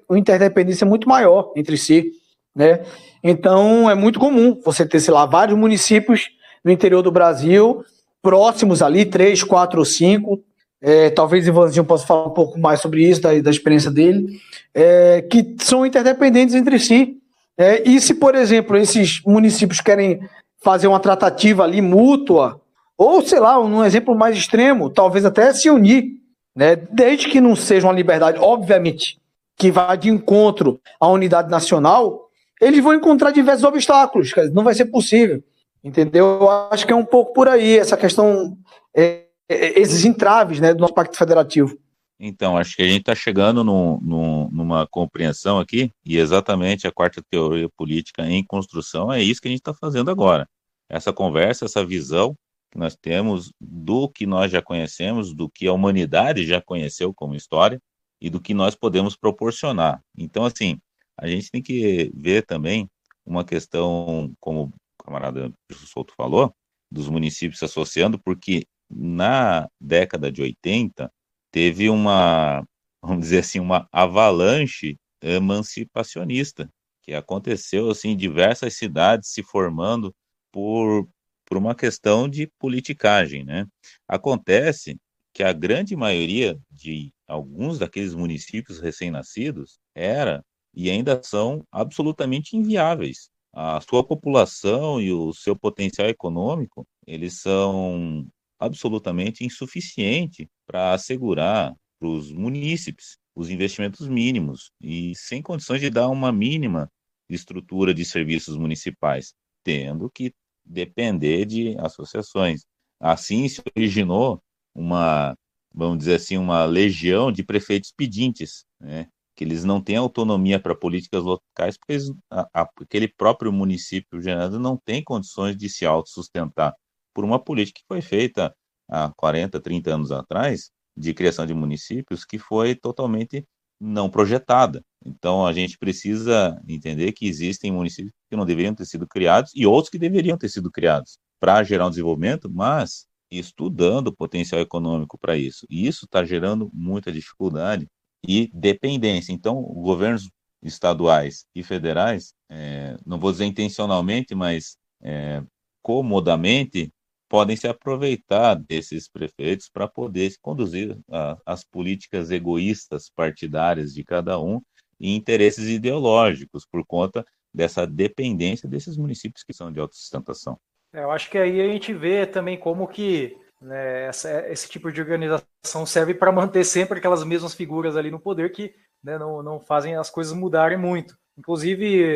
uma interdependência muito maior entre si. Né? Então, é muito comum você ter, sei lá, vários municípios no interior do Brasil, próximos ali, três, quatro ou cinco. É, talvez Ivanzinho possa falar um pouco mais sobre isso, da, da experiência dele, é, que são interdependentes entre si. É, e se, por exemplo, esses municípios querem fazer uma tratativa ali mútua, ou sei lá, um exemplo mais extremo, talvez até se unir, né? desde que não seja uma liberdade, obviamente, que vá de encontro à unidade nacional, eles vão encontrar diversos obstáculos, não vai ser possível. Entendeu? Eu acho que é um pouco por aí, essa questão, é, é, esses entraves né, do nosso pacto federativo. Então, acho que a gente está chegando numa compreensão aqui, e exatamente a quarta teoria política em construção é isso que a gente está fazendo agora. Essa conversa, essa visão que nós temos do que nós já conhecemos, do que a humanidade já conheceu como história e do que nós podemos proporcionar. Então, assim, a gente tem que ver também uma questão, como o camarada Souto falou, dos municípios se associando, porque na década de 80 teve uma, vamos dizer assim, uma avalanche emancipacionista, que aconteceu assim em diversas cidades se formando por, por uma questão de politicagem, né? Acontece que a grande maioria de alguns daqueles municípios recém-nascidos era e ainda são absolutamente inviáveis. A sua população e o seu potencial econômico, eles são absolutamente insuficientes para assegurar para os munícipes os investimentos mínimos e sem condições de dar uma mínima estrutura de serviços municipais. tendo que depender de associações. Assim se originou uma, vamos dizer assim, uma legião de prefeitos pedintes, né? Que eles não têm autonomia para políticas locais, porque eles, a, a, aquele próprio município gerado não tem condições de se autossustentar por uma política que foi feita há 40, 30 anos atrás, de criação de municípios, que foi totalmente não projetada. Então, a gente precisa entender que existem municípios que não deveriam ter sido criados e outros que deveriam ter sido criados para gerar um desenvolvimento, mas estudando o potencial econômico para isso. E isso está gerando muita dificuldade e dependência. Então, governos estaduais e federais, é, não vou dizer intencionalmente, mas é, comodamente, podem se aproveitar desses prefeitos para poder conduzir a, as políticas egoístas partidárias de cada um e interesses ideológicos por conta dessa dependência desses municípios que são de autossustentação. É, eu acho que aí a gente vê também como que né, essa, esse tipo de organização serve para manter sempre aquelas mesmas figuras ali no poder que né, não, não fazem as coisas mudarem muito. Inclusive,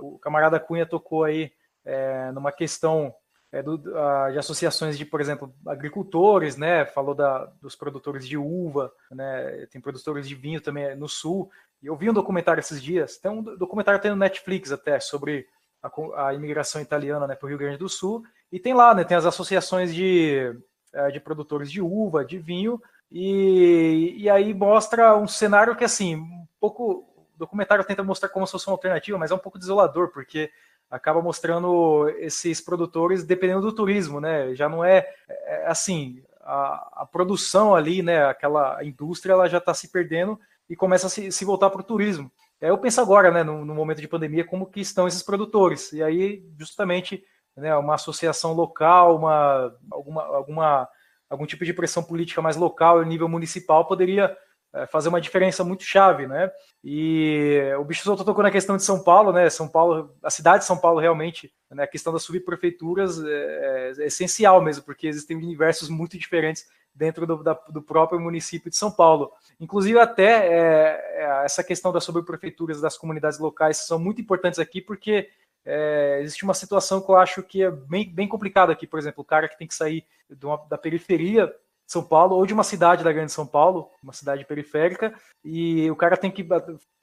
o camarada Cunha tocou aí é, numa questão é, do, de associações de, por exemplo, agricultores, né? Falou da, dos produtores de uva, né? Tem produtores de vinho também no sul. Eu vi um documentário esses dias, tem um documentário tem no Netflix até sobre a, a imigração italiana né, para o Rio Grande do Sul. E tem lá, né? Tem as associações de, é, de produtores de uva, de vinho, e, e aí mostra um cenário que, assim, um pouco. O documentário tenta mostrar como se fosse uma alternativa, mas é um pouco desolador, porque acaba mostrando esses produtores dependendo do turismo, né? Já não é, é assim, a, a, produção ali, né? Aquela indústria, ela já está se perdendo e começa a se, se voltar para o turismo. Aí eu penso agora, né, no, no, momento de pandemia, como que estão esses produtores. E aí, justamente, né, uma associação local, uma, alguma, alguma, algum tipo de pressão política mais local, em nível municipal, poderia é, fazer uma diferença muito chave, né? E o bicho solto tocou na questão de São Paulo, né? São Paulo, a cidade de São Paulo realmente, né? a questão das subprefeituras é, é, essencial mesmo, porque existem universos muito diferentes dentro do, da, do próprio município de São Paulo. Inclusive até é, é essa questão das subprefeituras das comunidades locais são muito importantes aqui, porque é, existe uma situação que eu acho que é bem, bem complicada aqui, por exemplo, o cara que tem que sair uma, da periferia são Paulo ou de uma cidade da Grande São Paulo, uma cidade periférica, e o cara tem que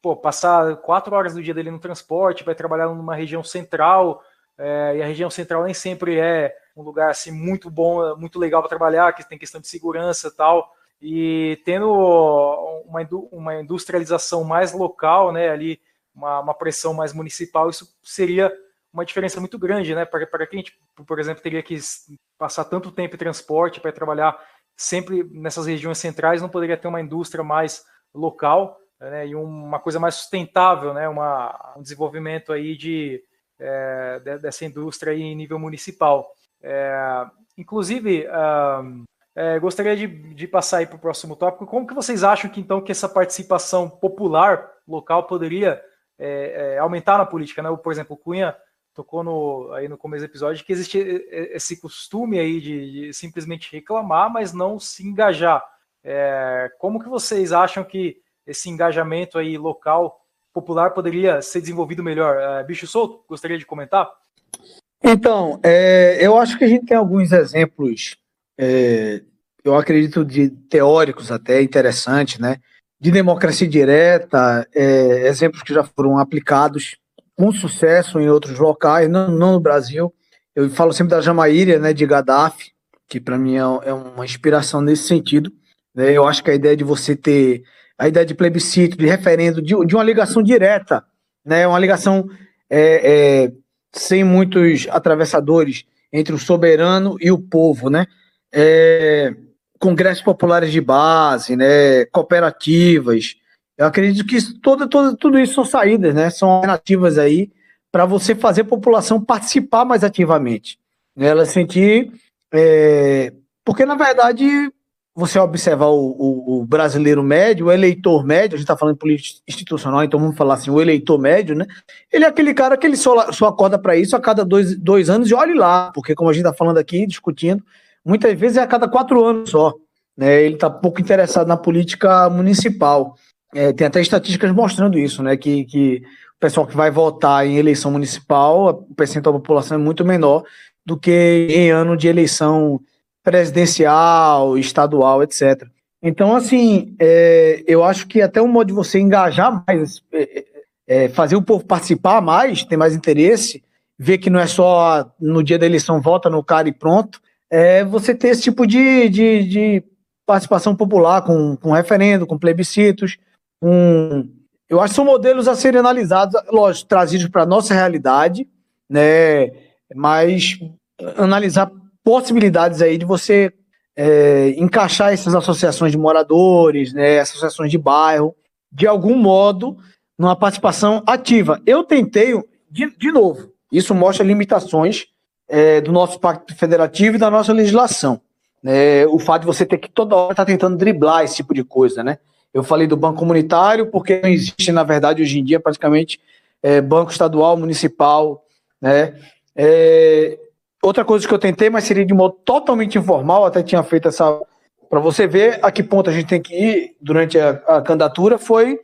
pô, passar quatro horas do dia dele no transporte, vai trabalhar numa região central, é, e a região central nem sempre é um lugar assim muito bom, muito legal para trabalhar, que tem questão de segurança e tal. E tendo uma, uma industrialização mais local, né, ali uma, uma pressão mais municipal, isso seria uma diferença muito grande, né? Para, para quem, gente, por exemplo, teria que passar tanto tempo em transporte para trabalhar sempre nessas regiões centrais não poderia ter uma indústria mais local né, e uma coisa mais sustentável, né, uma, um desenvolvimento aí de, é, dessa indústria aí em nível municipal. É, inclusive, uh, é, gostaria de, de passar aí para o próximo tópico. Como que vocês acham que então que essa participação popular local poderia é, é, aumentar na política? Né? Por exemplo, o Cunha tocou no, aí no começo do episódio que existe esse costume aí de, de simplesmente reclamar, mas não se engajar. É, como que vocês acham que esse engajamento aí local popular poderia ser desenvolvido melhor? É, Bicho Solto, gostaria de comentar? Então, é, eu acho que a gente tem alguns exemplos, é, eu acredito, de teóricos até interessantes, né? De democracia direta, é, exemplos que já foram aplicados com sucesso em outros locais, não, não no Brasil. Eu falo sempre da Jamaíria, né, de Gaddafi, que para mim é, é, uma inspiração nesse sentido. Né? Eu acho que a ideia de você ter a ideia de plebiscito, de referendo, de, de uma ligação direta, né, uma ligação é, é, sem muitos atravessadores entre o soberano e o povo, né? É, congressos populares de base, né, cooperativas, eu acredito que isso, todo, todo, tudo isso são saídas, né? São alternativas aí para você fazer a população participar mais ativamente. Né? Ela sentir. É, porque, na verdade, você observar o, o, o, brasileiro médio, o eleitor médio, a gente está falando de política institucional, então vamos falar assim, o eleitor médio, né? Ele é aquele cara que ele só, só acorda para isso a cada dois, dois anos e olhe lá, porque como a gente está falando aqui, discutindo, muitas vezes é a cada quatro anos só. Né? Ele está pouco interessado na política municipal. É, tem até estatísticas mostrando isso, né? Que, que pessoal que vai votar em eleição municipal, o percentual da população é muito menor do que em ano de eleição presidencial, estadual, etc. Então, assim, é, eu acho que até um modo de você engajar mais, é, é, fazer o povo participar mais, ter mais interesse, ver que não é só no dia da eleição vota no cara e pronto, é você ter esse tipo de, de, de participação popular com, com referendo, com plebiscitos, com... Eu acho que são modelos a serem analisados, lógico, trazidos para a nossa realidade, né? Mas analisar possibilidades aí de você é, encaixar essas associações de moradores, né, associações de bairro, de algum modo, numa participação ativa. Eu tentei, de, de novo, isso mostra limitações é, do nosso pacto federativo e da nossa legislação. É, o fato de você ter que toda hora estar tá tentando driblar esse tipo de coisa, né? Eu falei do banco comunitário porque não existe, na verdade, hoje em dia, praticamente, é, banco estadual, municipal, né? É, outra coisa que eu tentei, mas seria de modo totalmente informal, até tinha feito essa. Para você ver a que ponto a gente tem que ir durante a, a candidatura, foi,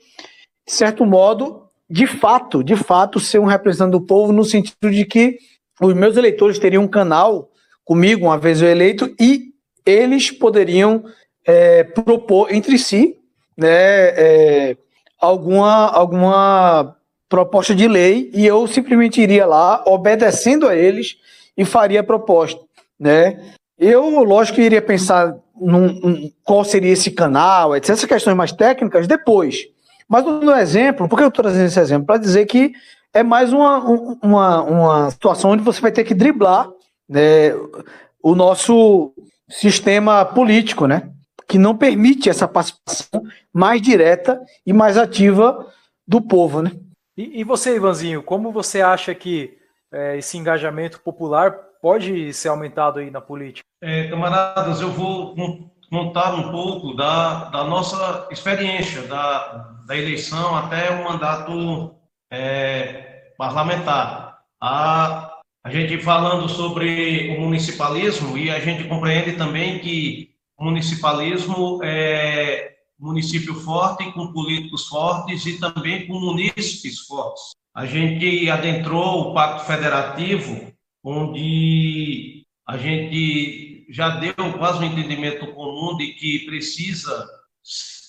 de certo modo, de fato, de fato, ser um representante do povo, no sentido de que os meus eleitores teriam um canal comigo, uma vez eu eleito, e eles poderiam é, propor entre si né, é, alguma, alguma proposta de lei e eu simplesmente iria lá, obedecendo a eles, e faria a proposta, né? Eu, lógico, iria pensar num, num, qual seria esse canal, etc. Essas questões mais técnicas depois. Mas no exemplo, por que eu estou trazendo esse exemplo? Para dizer que é mais uma, uma, uma situação onde você vai ter que driblar né, o nosso sistema político, né? Que não permite essa participação mais direta e mais ativa do povo, né? E, e você, Ivanzinho, como você acha que é, esse engajamento popular pode ser aumentado aí na política? É, camaradas, eu vou contar um pouco da, da nossa experiência da, da eleição até o mandato é, parlamentar. A, a gente falando sobre o municipalismo e a gente compreende também que o municipalismo é município forte com políticos fortes e também com munícipes fortes. A gente adentrou o Pacto Federativo, onde a gente já deu quase um entendimento comum de que precisa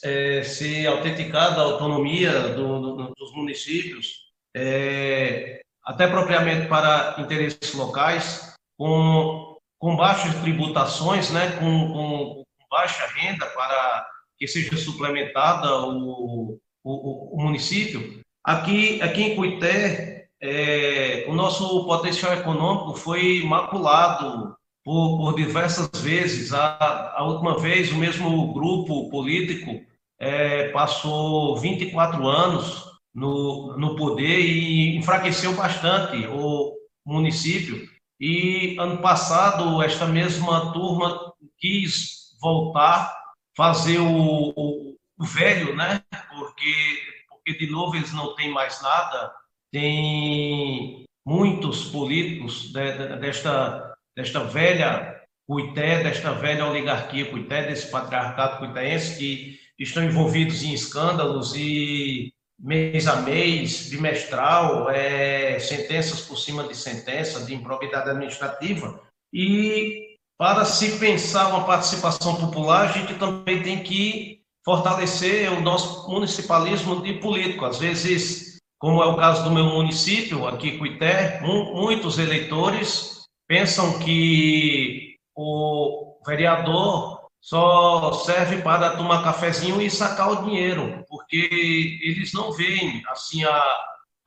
é, ser autenticada a autonomia do, do, dos municípios, é, até propriamente para interesses locais, com, com baixas tributações, né, com, com baixa renda para que seja suplementada o, o, o município. Aqui, aqui em Cuité, é, o nosso potencial econômico foi maculado por, por diversas vezes. A, a, última vez, o mesmo grupo político é, passou 24 anos no, no poder e enfraqueceu bastante o município. E ano passado, esta mesma turma quis voltar, fazer o, o, o velho, né? Porque porque de novo eles não têm mais nada. Tem muitos políticos desta, desta velha cuité, desta velha oligarquia cuité, desse patriarcado cuitaense, que estão envolvidos em escândalos e mês a mês, bimestral, é, sentenças por cima de sentença, de improbidade administrativa. E para se pensar uma participação popular, a gente também tem que fortalecer o nosso municipalismo de político. Às vezes, como é o caso do meu município, aqui Cuité, muitos eleitores pensam que o vereador só serve para tomar cafezinho e sacar o dinheiro, porque eles não veem assim a,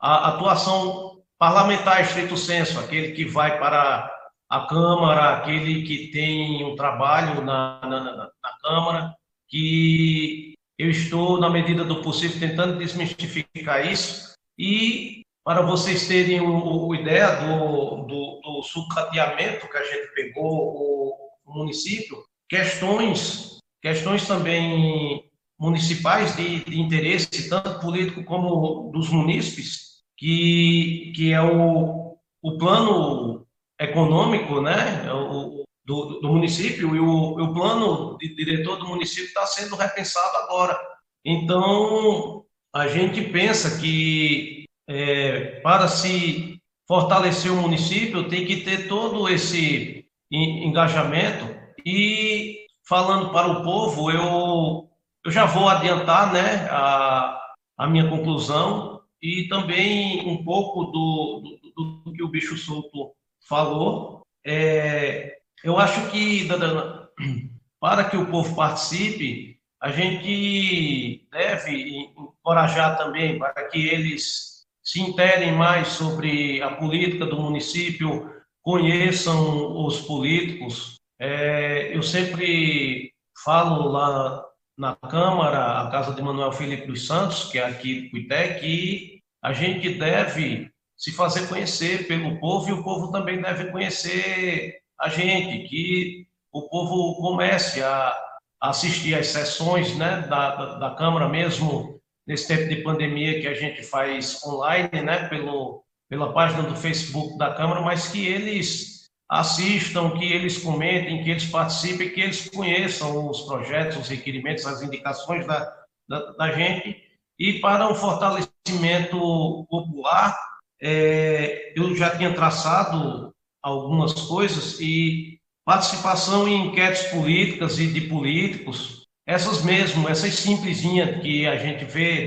a atuação parlamentar estrito senso, aquele que vai para a Câmara, aquele que tem um trabalho na, na, na, na Câmara, que eu estou, na medida do possível, tentando desmistificar isso. E, para vocês terem o ideia do, do, do sucateamento que a gente pegou o município, questões, questões também municipais de, de, interesse, tanto político como dos munícipes, que, que é o, o plano econômico, né? O, do, do município e o, o plano de diretor do município está sendo repensado agora. Então, a gente pensa que é, para se fortalecer o município, tem que ter todo esse engajamento. E falando para o povo, eu, eu já vou adiantar né, a, a minha conclusão e também um pouco do, do, do que o bicho solto falou. É, eu acho que para que o povo participe, a gente deve encorajar também para que eles se interem mais sobre a política do município, conheçam os políticos. É, eu sempre falo lá na Câmara, a casa de Manuel Felipe dos Santos, que é aqui do Cuité, que a gente deve se fazer conhecer pelo povo e o povo também deve conhecer a gente, que o povo comece a assistir às sessões né, da, da, da Câmara mesmo nesse tempo de pandemia que a gente faz online, né, pelo, pela página do Facebook da Câmara, mas que eles assistam, que eles comentem, que eles participem, que eles conheçam os projetos, os requerimentos, as indicações da, da, da gente. E para um fortalecimento popular, é, eu já tinha traçado algumas coisas e participação em enquetes políticas e de políticos, essas mesmo, essas simplesinhas que a gente vê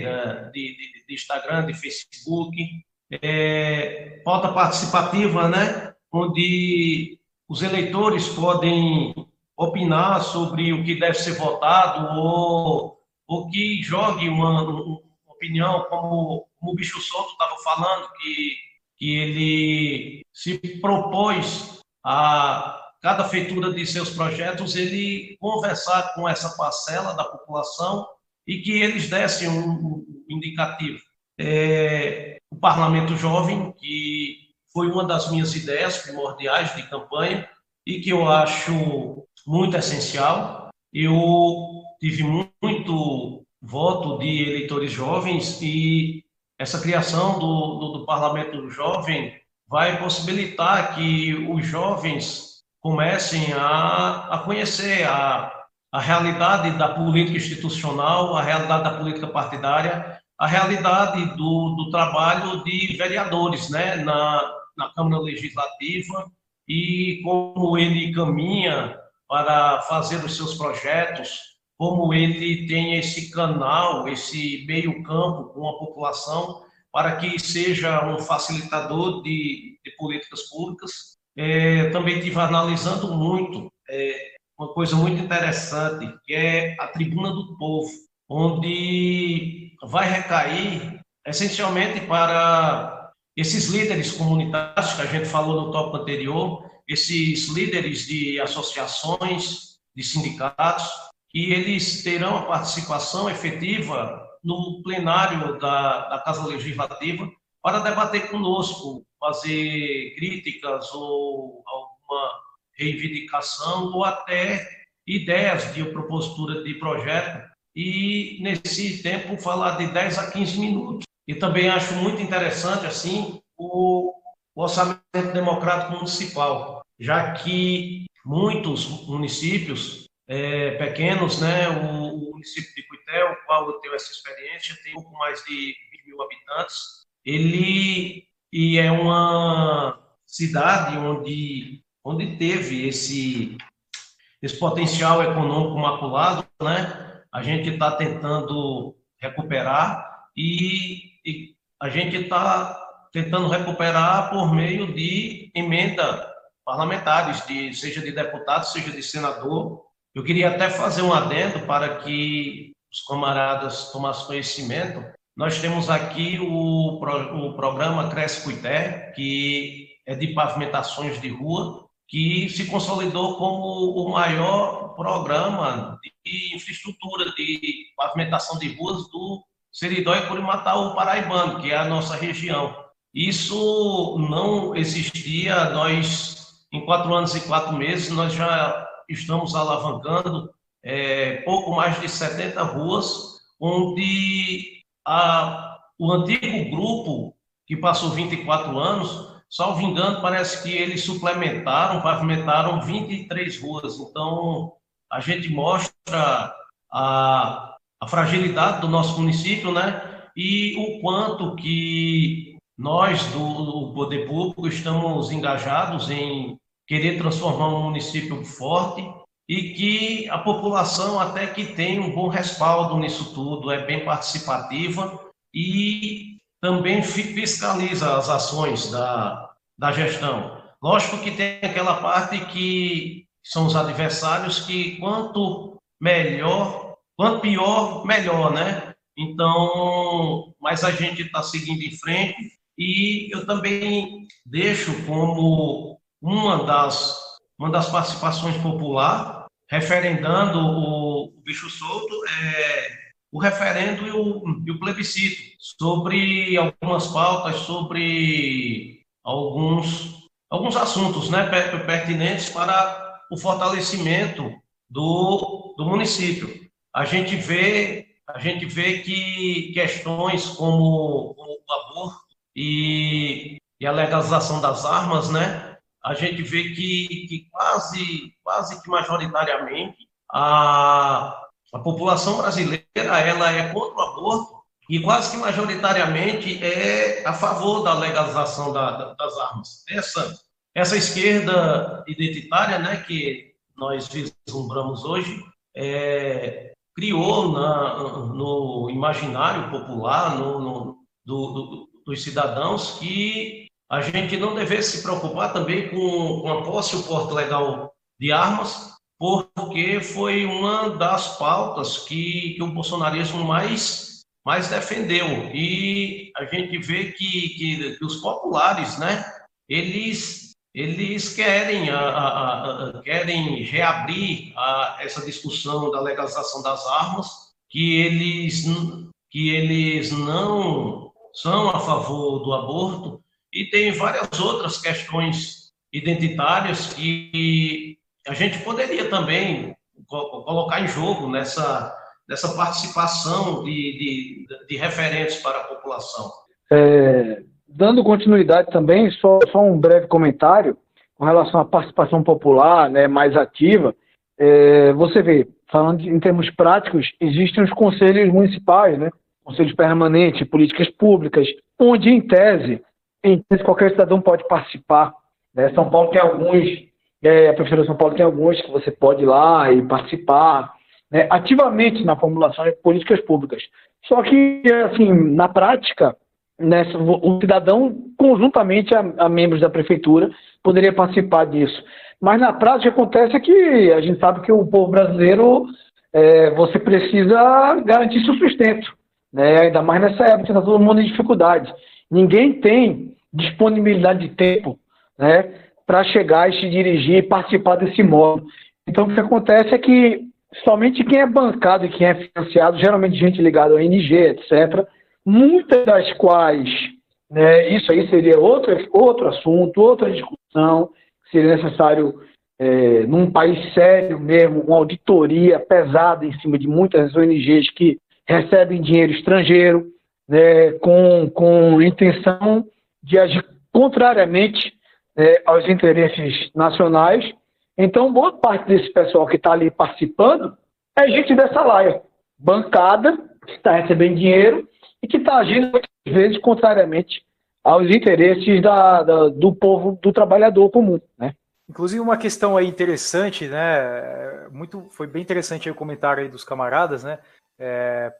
de, de, de Instagram, de Facebook, é, pauta participativa, né? Onde os eleitores podem opinar sobre o que deve ser votado ou, ou que jogue uma, uma opinião, como, como, o Bicho Solto estava falando, que, que ele se propôs a cada feitura de seus projetos ele conversar com essa parcela da população e que eles dessem um, um indicativo. É, o Parlamento Jovem, que foi uma das minhas ideias primordiais de campanha e que eu acho muito essencial. Eu tive muito voto de eleitores jovens e essa criação do, do, do Parlamento Jovem vai possibilitar que os jovens comecem a, a conhecer a, a realidade da política institucional, a realidade da política partidária, a realidade do, do trabalho de vereadores né, na, na Câmara Legislativa e como ele caminha para fazer os seus projetos, como ele tem esse canal, esse meio-campo com a população, para que seja um facilitador de, de políticas públicas. É, também estive analisando muito é, uma coisa muito interessante, que é a Tribuna do Povo, onde vai recair essencialmente para esses líderes comunitários que a gente falou no tópico anterior, esses líderes de associações, de sindicatos, e eles terão a participação efetiva no plenário da, da Casa Legislativa para debater conosco, fazer críticas ou alguma reivindicação ou até ideias de propositura de projeto. E nesse tempo falar de 10 a 15 minutos e também acho muito interessante assim o, o orçamento democrático municipal, já que muitos municípios é, pequenos, né, o, o, município de Cuité, o qual eu tenho essa experiência, tem um pouco mais de 20 mil habitantes, ele e é uma cidade onde onde teve esse esse potencial econômico maculado, né? A gente está tentando recuperar e e a gente está tentando recuperar por meio de emenda parlamentares, de, seja de deputado, seja de senador. Eu queria até fazer um adendo para que os camaradas tomassem conhecimento. Nós temos aqui o, o programa Cresce Cuité, que é de pavimentações de rua, que se consolidou como o maior programa de infraestrutura de pavimentação de ruas do Seridó e Curimataú Paraibano, que é a nossa região. Isso não existia, nós, em quatro anos e quatro meses, nós já estamos alavancando é, pouco mais de 70 ruas, onde a, o antigo grupo, que passou 24 anos, salvo engano, parece que eles suplementaram, pavimentaram 23 ruas. Então, a gente mostra a, a fragilidade do nosso município, né? E o quanto que nós do, poder público estamos engajados em querer transformar um município forte e que a população até que tem um bom respaldo nisso tudo, é bem participativa e também fiscaliza as ações da, da gestão. Lógico que tem aquela parte que são os adversários que quanto melhor, quanto pior, melhor, né? Então, mas a gente está seguindo em frente e eu também deixo como uma das uma das participações popular, referendando o, o bicho solto, é o referendo e o, e o plebiscito sobre algumas pautas, sobre alguns, alguns assuntos né, pertinentes para o fortalecimento do, do município. A gente vê, a gente vê que questões como, como o aborto e, e a legalização das armas, né, a gente vê que, que quase, quase que majoritariamente a, a população brasileira ela é contra o aborto e quase que majoritariamente é a favor da legalização da, da, das armas. Essa, essa esquerda identitária né, que nós vislumbramos hoje é, criou na, no imaginário popular no, no do, do, dos cidadãos que a gente não devesse se preocupar também com, com a posse e o porte legal de armas, porque foi uma das pautas que, que o bolsonarismo mais, mais defendeu. E a gente vê que, que, que os populares, né, eles, eles querem, a, a, a, querem reabrir essa discussão da legalização das armas, que eles, que eles não são a favor do aborto, e tem várias outras questões identitárias que a gente poderia também colocar em jogo nessa, nessa participação de, de, de referentes para a população. É, dando continuidade também, só, só um breve comentário com relação à participação popular né, mais ativa. É, você vê, falando em termos práticos, existem os conselhos municipais, né, conselhos permanentes, políticas públicas, onde, em tese, em qualquer cidadão pode participar. Né? São Paulo tem alguns, é, a Prefeitura de São Paulo tem alguns que você pode ir lá e participar né? ativamente na formulação de políticas públicas. Só que, assim, na prática, né, o cidadão, conjuntamente a, a, membros da prefeitura, poderia participar disso. Mas na prática acontece que a gente sabe que o povo brasileiro, é, você precisa garantir seu sustento, né, ainda mais nessa época que está todo mundo em dificuldade. Ninguém tem disponibilidade de tempo né, para chegar e se dirigir e participar desse modo. Então, o que acontece é que somente quem é bancado e quem é financiado, geralmente gente ligada ao NG, etc., muitas das quais, né, isso aí seria outro, outro assunto, outra discussão, seria necessário, é, num país sério mesmo, uma auditoria pesada em cima de muitas ONGs que recebem dinheiro estrangeiro, né, com, com intenção de agir contrariamente é, aos interesses nacionais. Então, boa parte desse pessoal que está ali participando é gente dessa laia, bancada, que está recebendo dinheiro e que está agindo muitas vezes contrariamente aos interesses da, da, do povo, do trabalhador comum, né? Inclusive uma questão aí interessante, né? Muito, foi bem interessante o comentário aí dos camaradas, né? É,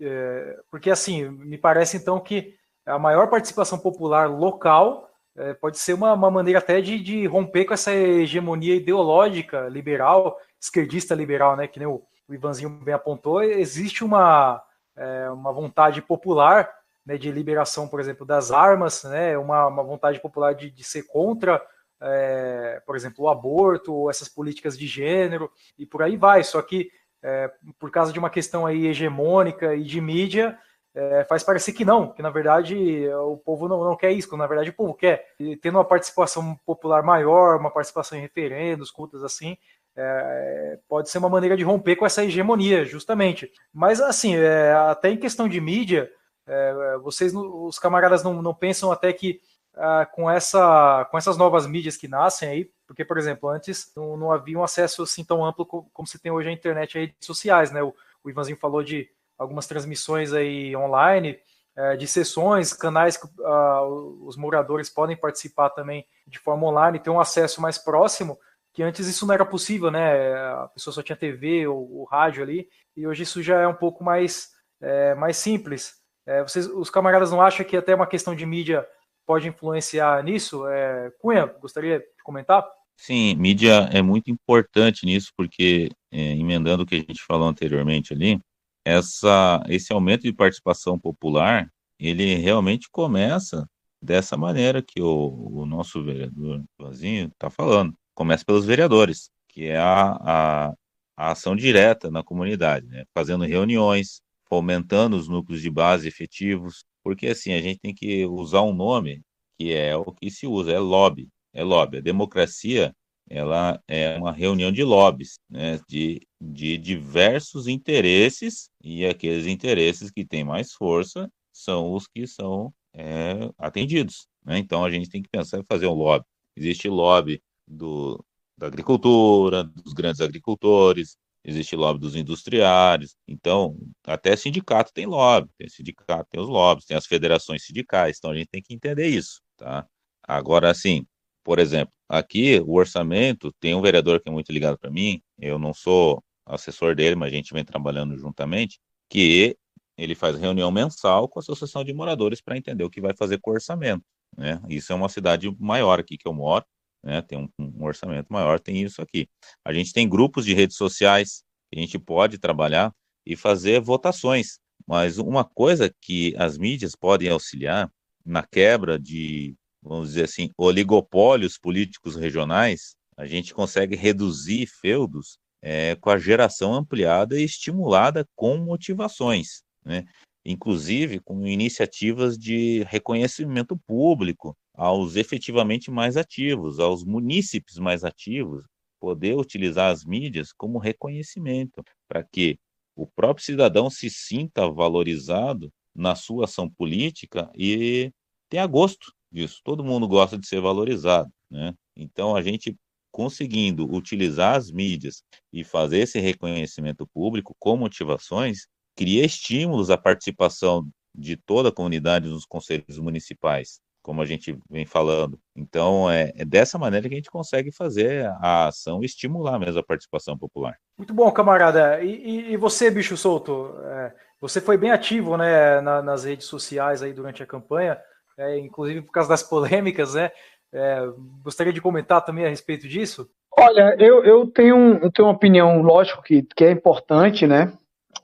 é, porque assim, me parece então que a maior participação popular local é, pode ser uma, uma maneira até de, de, romper com essa hegemonia ideológica liberal, esquerdista liberal, né? Que nem o, o Ivanzinho bem apontou, existe uma, é, uma vontade popular né, de liberação, por exemplo, das armas, né? Uma, uma vontade popular de, de ser contra, é, por exemplo, o aborto, ou essas políticas de gênero, e por aí vai. Só que é, por causa de uma questão aí hegemônica e de mídia, é, faz parecer que não, que na verdade o povo não, não quer isso, que na verdade o povo quer. E tendo uma participação popular maior, uma participação em referendos, cultas assim, é, pode ser uma maneira de romper com essa hegemonia, justamente. Mas assim, é, até em questão de mídia, é, vocês, os camaradas não, não pensam até que ah, com, essa, com essas novas mídias que nascem aí, porque, por exemplo, antes não, não havia um acesso assim tão amplo como, como se tem hoje a internet e redes sociais, né? O, o Ivanzinho falou de algumas transmissões aí online, é, de sessões, canais que uh, os moradores podem participar também de forma online, ter um acesso mais próximo, que antes isso não era possível, né? A pessoa só tinha TV ou, ou rádio ali, e hoje isso já é um pouco mais, é, mais simples. É, vocês, os camaradas não acham que até uma questão de mídia pode influenciar nisso? É, Cunha, gostaria de comentar? Sim, mídia é muito importante nisso, porque, é, emendando o que a gente falou anteriormente ali, essa, esse aumento de participação popular, ele realmente começa dessa maneira que o, o nosso vereador Vazinho está falando. Começa pelos vereadores, que é a, a, a ação direta na comunidade, né? fazendo reuniões, fomentando os núcleos de base efetivos, porque assim, a gente tem que usar um nome que é o que se usa, é lobby, é lobby. A democracia, ela é uma reunião de lobbies, né, de, de diversos interesses, e aqueles interesses que têm mais força são os que são é, atendidos. Né? Então a gente tem que pensar em fazer um lobby. Existe lobby do, da agricultura, dos grandes agricultores, existe lobby dos industriários, então até sindicato tem lobby, tem sindicato, tem os lobbies, tem as federações sindicais, então a gente tem que entender isso, tá? Agora, assim, por exemplo, aqui o orçamento, tem um vereador que é muito ligado para mim, eu não sou assessor dele, mas a gente vem trabalhando juntamente, que ele faz reunião mensal com a associação de moradores para entender o que vai fazer com o orçamento, né? Isso é uma cidade maior aqui que eu moro, né, tem um, um, orçamento maior, tem isso aqui. A gente tem grupos de redes sociais que a gente pode trabalhar e fazer votações, mas uma coisa que as mídias podem auxiliar na quebra de, vamos dizer assim, oligopólios políticos regionais, a gente consegue reduzir feudos é, com a geração ampliada e estimulada com motivações, né? inclusive com iniciativas de reconhecimento público, aos efetivamente mais ativos, aos munícipes mais ativos, poder utilizar as mídias como reconhecimento, para que o próprio cidadão se sinta valorizado na sua ação política e tenha gosto disso. Todo mundo gosta de ser valorizado, né? Então a gente conseguindo utilizar as mídias e fazer esse reconhecimento público com motivações, cria estímulos à participação de toda a comunidade nos conselhos municipais como a gente vem falando. Então, é, é, dessa maneira que a gente consegue fazer a ação e estimular mesmo a participação popular. Muito bom, camarada. E, e você, bicho solto, é, você foi bem ativo né, na, nas redes sociais aí durante a campanha, é, inclusive por causa das polêmicas, né? É, gostaria de comentar também a respeito disso? Olha, eu, eu, tenho, eu tenho uma opinião, lógico, que, que é importante, né?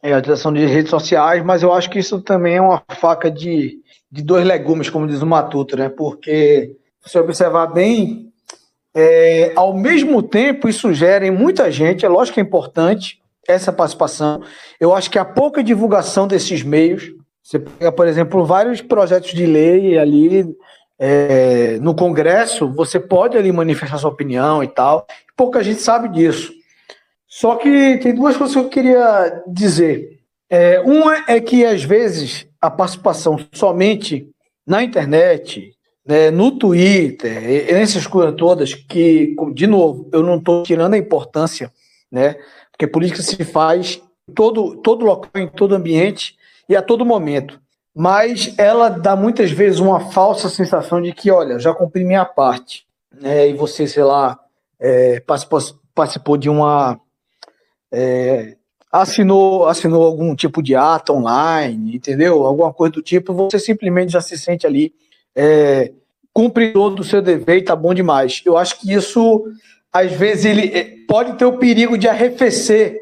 É a utilização de redes sociais, mas eu acho que isso também é uma faca de, de dois legumes, como diz o Matuto, né? Porque, se observar bem, é, ao mesmo tempo isso gera em muita gente, é lógico que é importante essa participação. Eu acho que a pouca divulgação desses meios, você pega, por exemplo, vários projetos de lei ali é, no Congresso, você pode ali manifestar sua opinião e tal, pouca gente sabe disso. Só que tem duas coisas que eu queria dizer. É, uma é que, às vezes, a participação somente na internet, né, no Twitter, nessas coisas todas, que, de novo, eu não estou tirando a importância, né, porque política se faz em todo, todo local, em todo ambiente e a todo momento. Mas ela dá muitas vezes uma falsa sensação de que, olha, já cumpri minha parte, né, e você, sei lá, é, participou, participou de uma. É, assinou, assinou algum tipo de ato online, entendeu? Alguma coisa do tipo, você simplesmente já se sente ali é, cumpridor do seu dever e tá bom demais. Eu acho que isso, às vezes, ele é, pode ter o perigo de arrefecer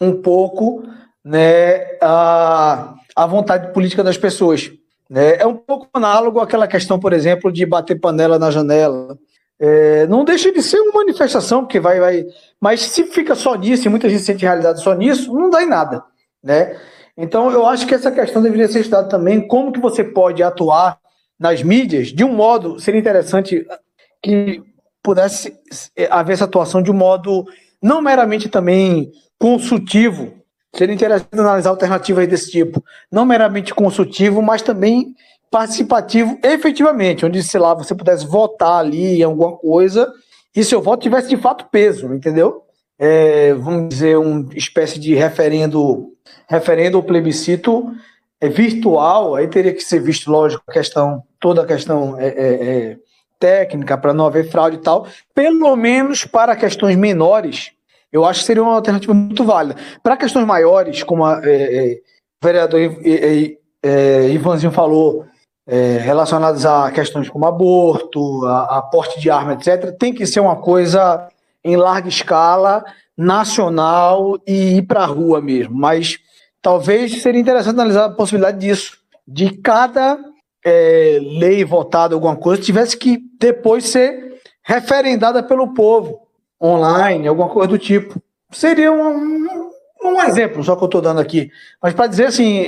um pouco né, a, a vontade política das pessoas. Né? É um pouco análogo àquela questão, por exemplo, de bater panela na janela, é, não deixa de ser uma manifestação, porque vai, vai. Mas se fica só nisso, e muita gente sente realidade só nisso, não dá em nada. Né? Então eu acho que essa questão deveria ser estudada também, como que você pode atuar nas mídias, de um modo, seria interessante que pudesse haver essa atuação de um modo não meramente também consultivo, seria interessante analisar alternativas desse tipo, não meramente consultivo, mas também participativo efetivamente, onde, sei lá, você pudesse votar ali em alguma coisa e seu voto tivesse de fato peso, entendeu? É, vamos dizer, uma espécie de referendo, referendo ou plebiscito é virtual, aí teria que ser visto, lógico, a questão, toda a questão é, é, é técnica para não haver fraude e tal. Pelo menos para questões menores, eu acho que seria uma alternativa muito válida. Para questões maiores, como a, é, é, o vereador é, Ivanzinho falou, relacionadas a questões como aborto, a, a porte de arma, etc., tem que ser uma coisa em larga escala, nacional e ir para a rua mesmo. Mas talvez seria interessante analisar a possibilidade disso, de cada é, lei votada, alguma coisa, tivesse que depois ser referendada pelo povo, online, alguma coisa do tipo. Seria um, um exemplo só que eu estou dando aqui. Mas para dizer assim,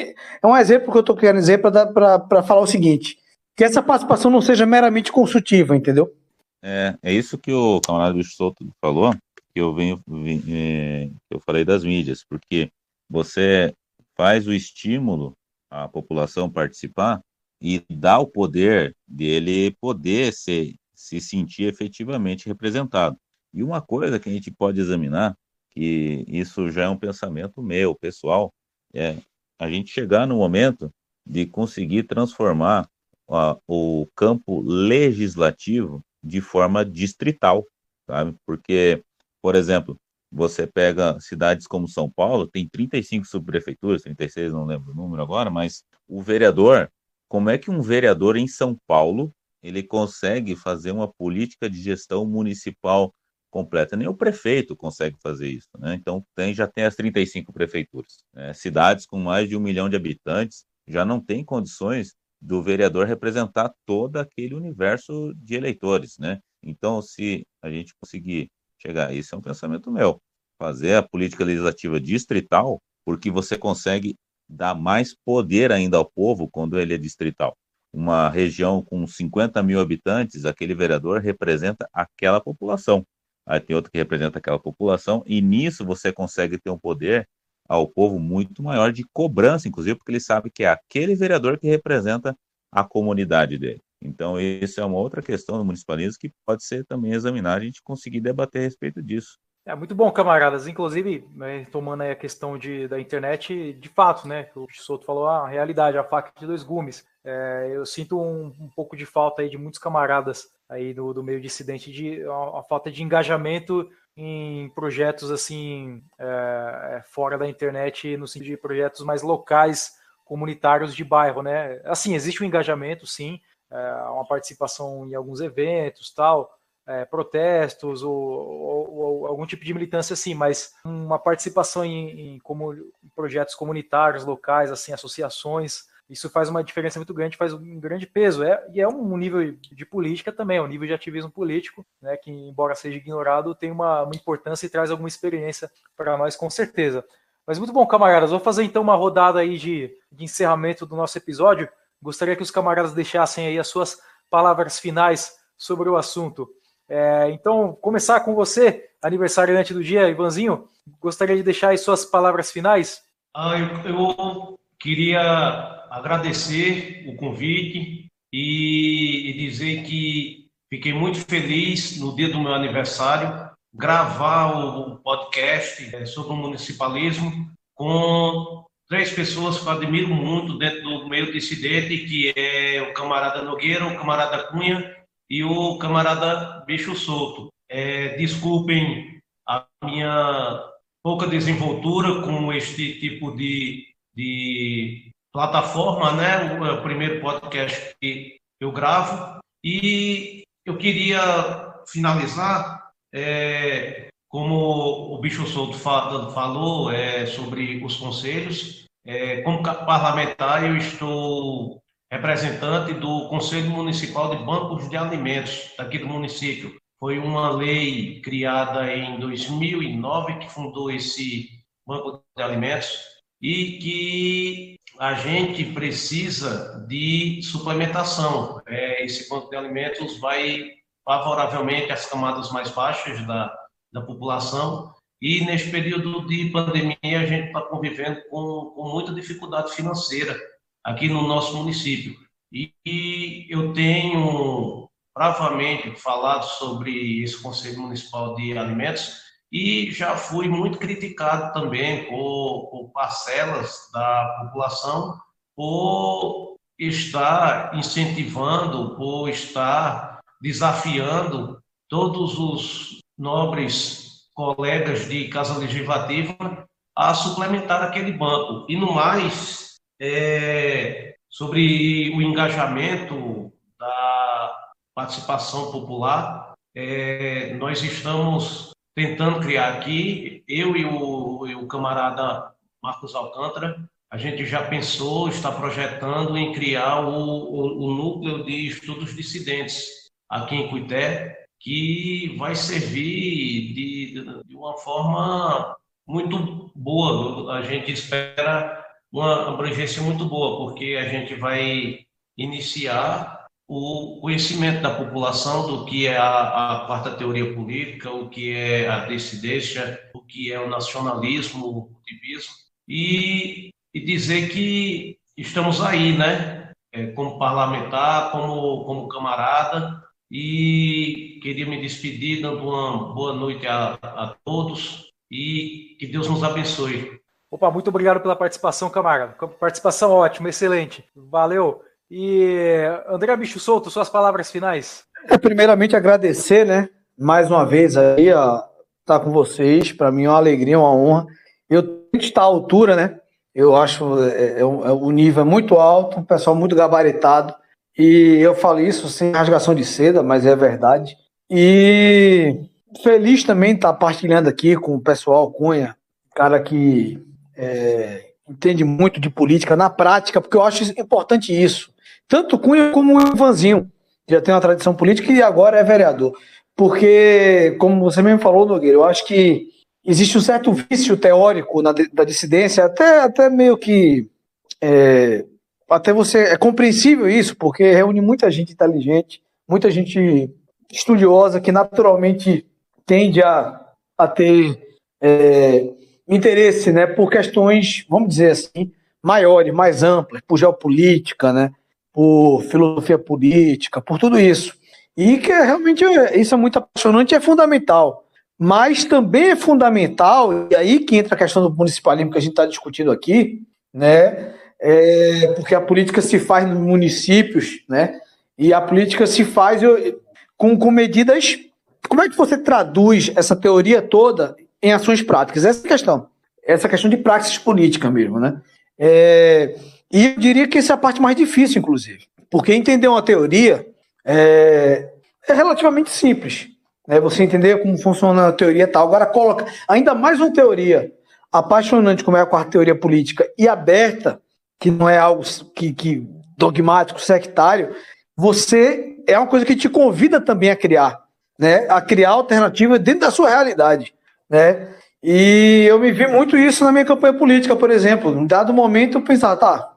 é um exemplo que eu estou querendo dizer para falar o seguinte: que essa participação não seja meramente consultiva, entendeu? É, é isso que o camarada Bicho Souto falou, que eu venho, é, eu falei das mídias, porque você faz o estímulo à população participar e dá o poder dele poder se, se sentir efetivamente representado. E uma coisa que a gente pode examinar, que isso já é um pensamento meu, pessoal, é a gente chegar no momento de conseguir transformar o campo legislativo de forma distrital, sabe? Porque, por exemplo, você pega cidades como São Paulo, tem 35 subprefeituras, 36, não lembro o número agora, mas o vereador, como é que um vereador em São Paulo ele consegue fazer uma política de gestão municipal completa? Nem o prefeito consegue fazer isso, né? Então tem, já tem as 35 prefeituras. Né? Cidades com mais de um milhão de habitantes já não tem condições do vereador representar todo aquele universo de eleitores, né? Então, se a gente conseguir chegar. Isso é um pensamento meu. Fazer a política legislativa distrital, porque você consegue dar mais poder ainda ao povo quando ele é distrital. Uma região com 50 mil habitantes, aquele vereador representa aquela população. Aí tem outro que representa aquela população, e nisso você consegue ter um poder ao povo muito maior de cobrança, inclusive, porque ele sabe que é aquele vereador que representa a comunidade dele. Então, isso é uma outra questão do municipalismo que pode ser também examinada a gente conseguir debater a respeito disso. É muito bom, camaradas. Inclusive, né, tomando aí a questão de, da internet, de fato, né? O Souto falou a realidade, a faca de dois gumes. É, eu sinto um, um, pouco de falta aí de muitos camaradas aí do, do meio dissidente, de a, a falta de engajamento em projetos assim é, é, fora da internet, no sentido de projetos mais locais, comunitários de bairro, né? Assim, existe um engajamento, sim, é, uma participação em alguns eventos, tal, é, protestos ou, ou, ou, algum tipo de militância assim, mas uma participação em, em, como, em projetos comunitários, locais, assim, associações, isso faz uma diferença muito grande, faz um grande peso. É, e é um nível de política também, é um nível de ativismo político, né, que, embora seja ignorado, tem uma, uma importância e traz alguma experiência para nós, com certeza. Mas muito bom, camaradas. Vou fazer então uma rodada aí de, de encerramento do nosso episódio. Gostaria que os camaradas deixassem aí as suas palavras finais sobre o assunto. É, então, começar com você, aniversariante do dia, Ivanzinho. Gostaria de deixar aí suas palavras finais? Ah, eu, eu, queria agradecer o convite e, e dizer que fiquei muito feliz no dia do meu aniversário gravar o podcast é, sobre o municipalismo com três pessoas que eu admiro muito dentro do meio dissidente, que é o camarada Nogueira, o camarada Cunha e o camarada Bicho Solto. É, desculpem a minha pouca desenvoltura com este tipo de, de plataforma, né? O, é o primeiro podcast que eu gravo. E eu queria finalizar é, como o Bicho Solto falou é, sobre os conselhos, é, como parlamentar, eu estou representante do Conselho Municipal de Bancos de Alimentos daqui do município. Foi uma lei criada em 2009 que fundou esse Banco de Alimentos e que a gente precisa de suplementação. É, esse Banco de Alimentos vai favoravelmente às camadas mais baixas da, da população. E neste período de pandemia, a gente está convivendo com, com muita dificuldade financeira aqui no nosso município. E, eu tenho bravamente falado sobre esse Conselho Municipal de Alimentos e já fui muito criticado também por, por parcelas da população por estar incentivando, por estar desafiando todos os nobres colegas de Casa Legislativa a suplementar aquele banco. E no mais, é, sobre o engajamento da participação popular, é, nós estamos tentando criar aqui, eu e o, e o camarada Marcos Alcântara, a gente já pensou, está projetando em criar o, o, o núcleo de estudos dissidentes aqui em Cuité, que vai servir de, de uma forma muito boa. A gente espera uma abrangência muito boa, porque a gente vai iniciar o conhecimento da população do que é a, a quarta teoria política, o que é a dissidência, o que é o nacionalismo, o cultivismo, e, e dizer que estamos aí, né? É, como parlamentar, como, como camarada, e queria me despedir dando uma boa noite a, a todos e que Deus nos abençoe. Opa, muito obrigado pela participação, camarada. Participação ótima, excelente. Valeu. E André Bicho Solto, suas palavras finais. É, primeiramente agradecer, né? Mais uma vez aí, ó, estar tá com vocês. Para mim é uma alegria, uma honra. Eu tenho que estar à altura, né? Eu acho é, é, é o nível é muito alto, um pessoal muito gabaritado. E eu falo isso sem rasgação de seda, mas é verdade. E feliz também estar partilhando aqui com o pessoal Cunha, cara que é, entende muito de política na prática, porque eu acho importante isso. Tanto Cunha como o Ivanzinho, já tem uma tradição política e agora é vereador. Porque, como você mesmo falou, Nogueira, eu acho que existe um certo vício teórico na, da dissidência, até, até meio que é, até você. É compreensível isso, porque reúne muita gente inteligente, muita gente estudiosa que naturalmente tende a, a ter é, interesse né, por questões, vamos dizer assim, maiores, mais amplas, por geopolítica, né, por filosofia política, por tudo isso. E que é, realmente isso é muito apaixonante e é fundamental. Mas também é fundamental, e aí que entra a questão do municipalismo que a gente está discutindo aqui, né? é, porque a política se faz nos municípios, né? E a política se faz com, com medidas. Como é que você traduz essa teoria toda em ações práticas? Essa questão. Essa questão de praxis política mesmo, né? É, e eu diria que essa é a parte mais difícil, inclusive. Porque entender uma teoria é, é relativamente simples. Né? Você entender como funciona a teoria tal. Agora, coloca ainda mais uma teoria apaixonante, como é a quarta teoria política, e aberta que não é algo que, que dogmático, sectário, você é uma coisa que te convida também a criar, né? A criar alternativa dentro da sua realidade, né? E eu me vi muito isso na minha campanha política, por exemplo. Em dado momento eu pensava, tá,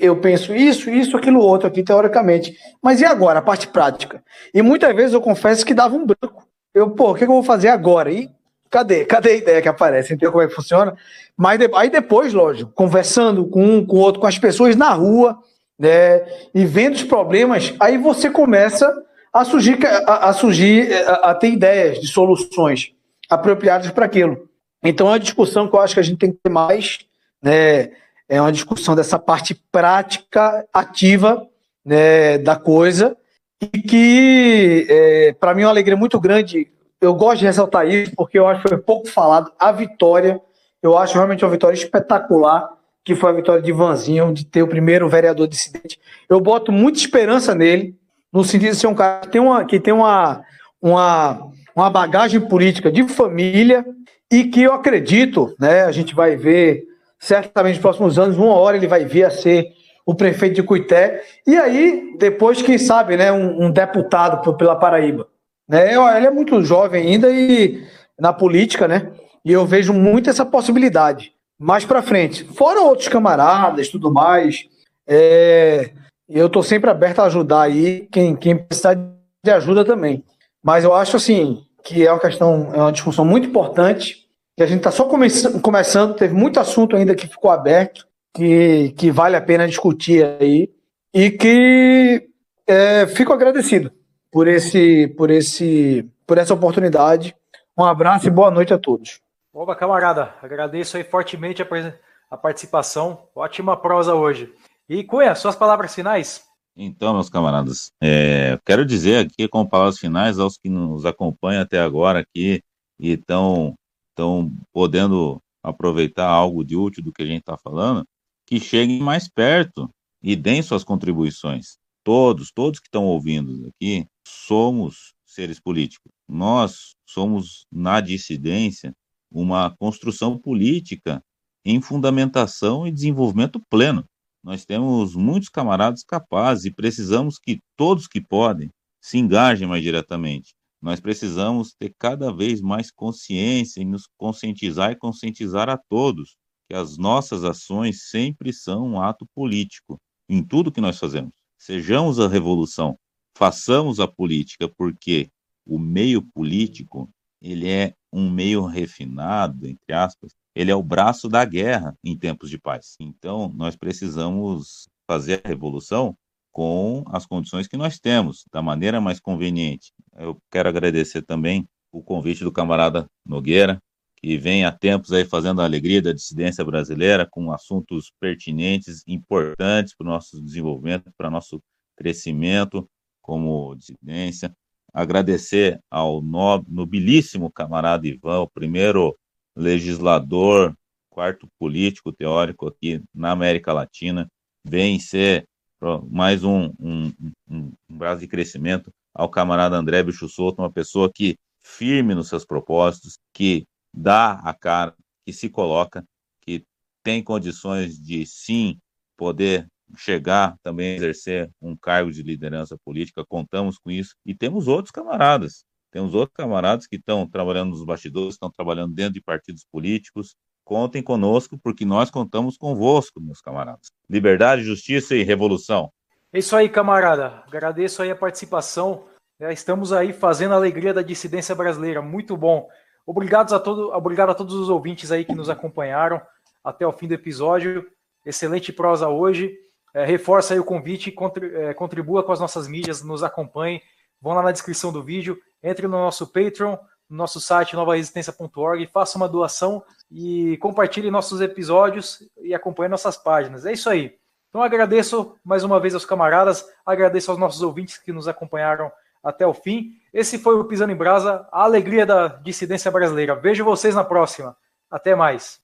eu penso isso, isso, aquilo outro aqui, teoricamente. Mas e agora, a parte prática? E muitas vezes eu confesso que dava um branco. Eu, pô, o que eu vou fazer agora? E cadê? Cadê a ideia que aparece? Entendeu como é que funciona? Mas aí depois, lógico, conversando com um, com o outro, com as pessoas na rua, né, e vendo os problemas, aí você começa a surgir, a, a surgir, a, a, ter ideias de soluções apropriadas para aquilo. Então é uma discussão que eu acho que a gente tem que ter mais, né, é uma discussão dessa parte prática, ativa, né, da coisa, e que é, para mim é uma alegria muito grande eu gosto de ressaltar isso porque eu acho que foi pouco falado. A vitória, eu acho realmente uma vitória espetacular, que foi a vitória de Vanzinho, de ter o primeiro vereador dissidente. Eu boto muita esperança nele, no sentido de ser um cara que tem uma, que tem uma, uma, uma bagagem política de família e que eu acredito, né, a gente vai ver certamente nos próximos anos, uma hora ele vai vir a ser o prefeito de Cuité, e aí, depois, quem sabe, né, um, um deputado pela Paraíba. Né? Ele é muito jovem ainda e na política, né? E eu vejo muito essa possibilidade. Mais para frente. Fora outros camaradas, tudo mais. É, eu estou sempre aberto a ajudar aí quem, quem precisar de ajuda também. Mas eu acho assim que é uma questão, é uma discussão muito importante. Que a gente está só come começando, teve muito assunto ainda que ficou aberto, que, que vale a pena discutir aí. E que é, fico agradecido por esse, por esse, por essa oportunidade. Um abraço e boa noite a todos. Oba, camarada, agradeço aí fortemente a, a participação. Ótima prosa hoje. E Cunha, suas palavras finais? Então, meus camaradas, é, quero dizer aqui com palavras finais aos que nos acompanham até agora aqui e estão podendo aproveitar algo de útil do que a gente está falando, que cheguem mais perto e deem suas contribuições. Todos, todos que estão ouvindo aqui, somos seres políticos. Nós somos, na dissidência, uma construção política em fundamentação e desenvolvimento pleno. Nós temos muitos camaradas capazes e precisamos que todos que podem se engajem mais diretamente. Nós precisamos ter cada vez mais consciência e nos conscientizar e conscientizar a todos que as nossas ações sempre são um ato político em tudo que nós fazemos. Sejamos a revolução, façamos a política, porque o meio político ele é um meio refinado, entre aspas, ele é o braço da guerra em tempos de paz. Então, nós precisamos fazer a revolução com as condições que nós temos, da maneira mais conveniente. Eu quero agradecer também o convite do camarada Nogueira, que vem há tempos aí fazendo a alegria da dissidência brasileira com assuntos pertinentes, importantes para o nosso desenvolvimento, para o nosso crescimento como dissidência. Agradecer ao nobilíssimo camarada Ivan, o primeiro legislador, quarto político teórico aqui na América Latina, vem ser mais um, um, um, um braço de crescimento ao camarada André Bicho Souto, uma pessoa que firme nos seus propósitos, que dá a cara, que se coloca, que tem condições de sim poder chegar também a exercer um cargo de liderança política, contamos com isso, e temos outros camaradas temos outros camaradas que estão trabalhando nos bastidores, estão trabalhando dentro de partidos políticos. Contem conosco, porque nós contamos convosco, meus camaradas. Liberdade, justiça e revolução. É isso aí, camarada. Agradeço aí a participação. Estamos aí fazendo a alegria da dissidência brasileira. Muito bom. Obrigados a todo, obrigado a todos os ouvintes aí que nos acompanharam até o fim do episódio. Excelente prosa hoje. É, reforça aí o convite, é, contribua com as nossas mídias, nos acompanhe. Vão lá na descrição do vídeo entre no nosso Patreon, no nosso site novaresistência.org, faça uma doação e compartilhe nossos episódios e acompanhe nossas páginas. É isso aí. Então agradeço mais uma vez aos camaradas, agradeço aos nossos ouvintes que nos acompanharam até o fim. Esse foi o Pisando em Brasa, a alegria da dissidência brasileira. Vejo vocês na próxima. Até mais.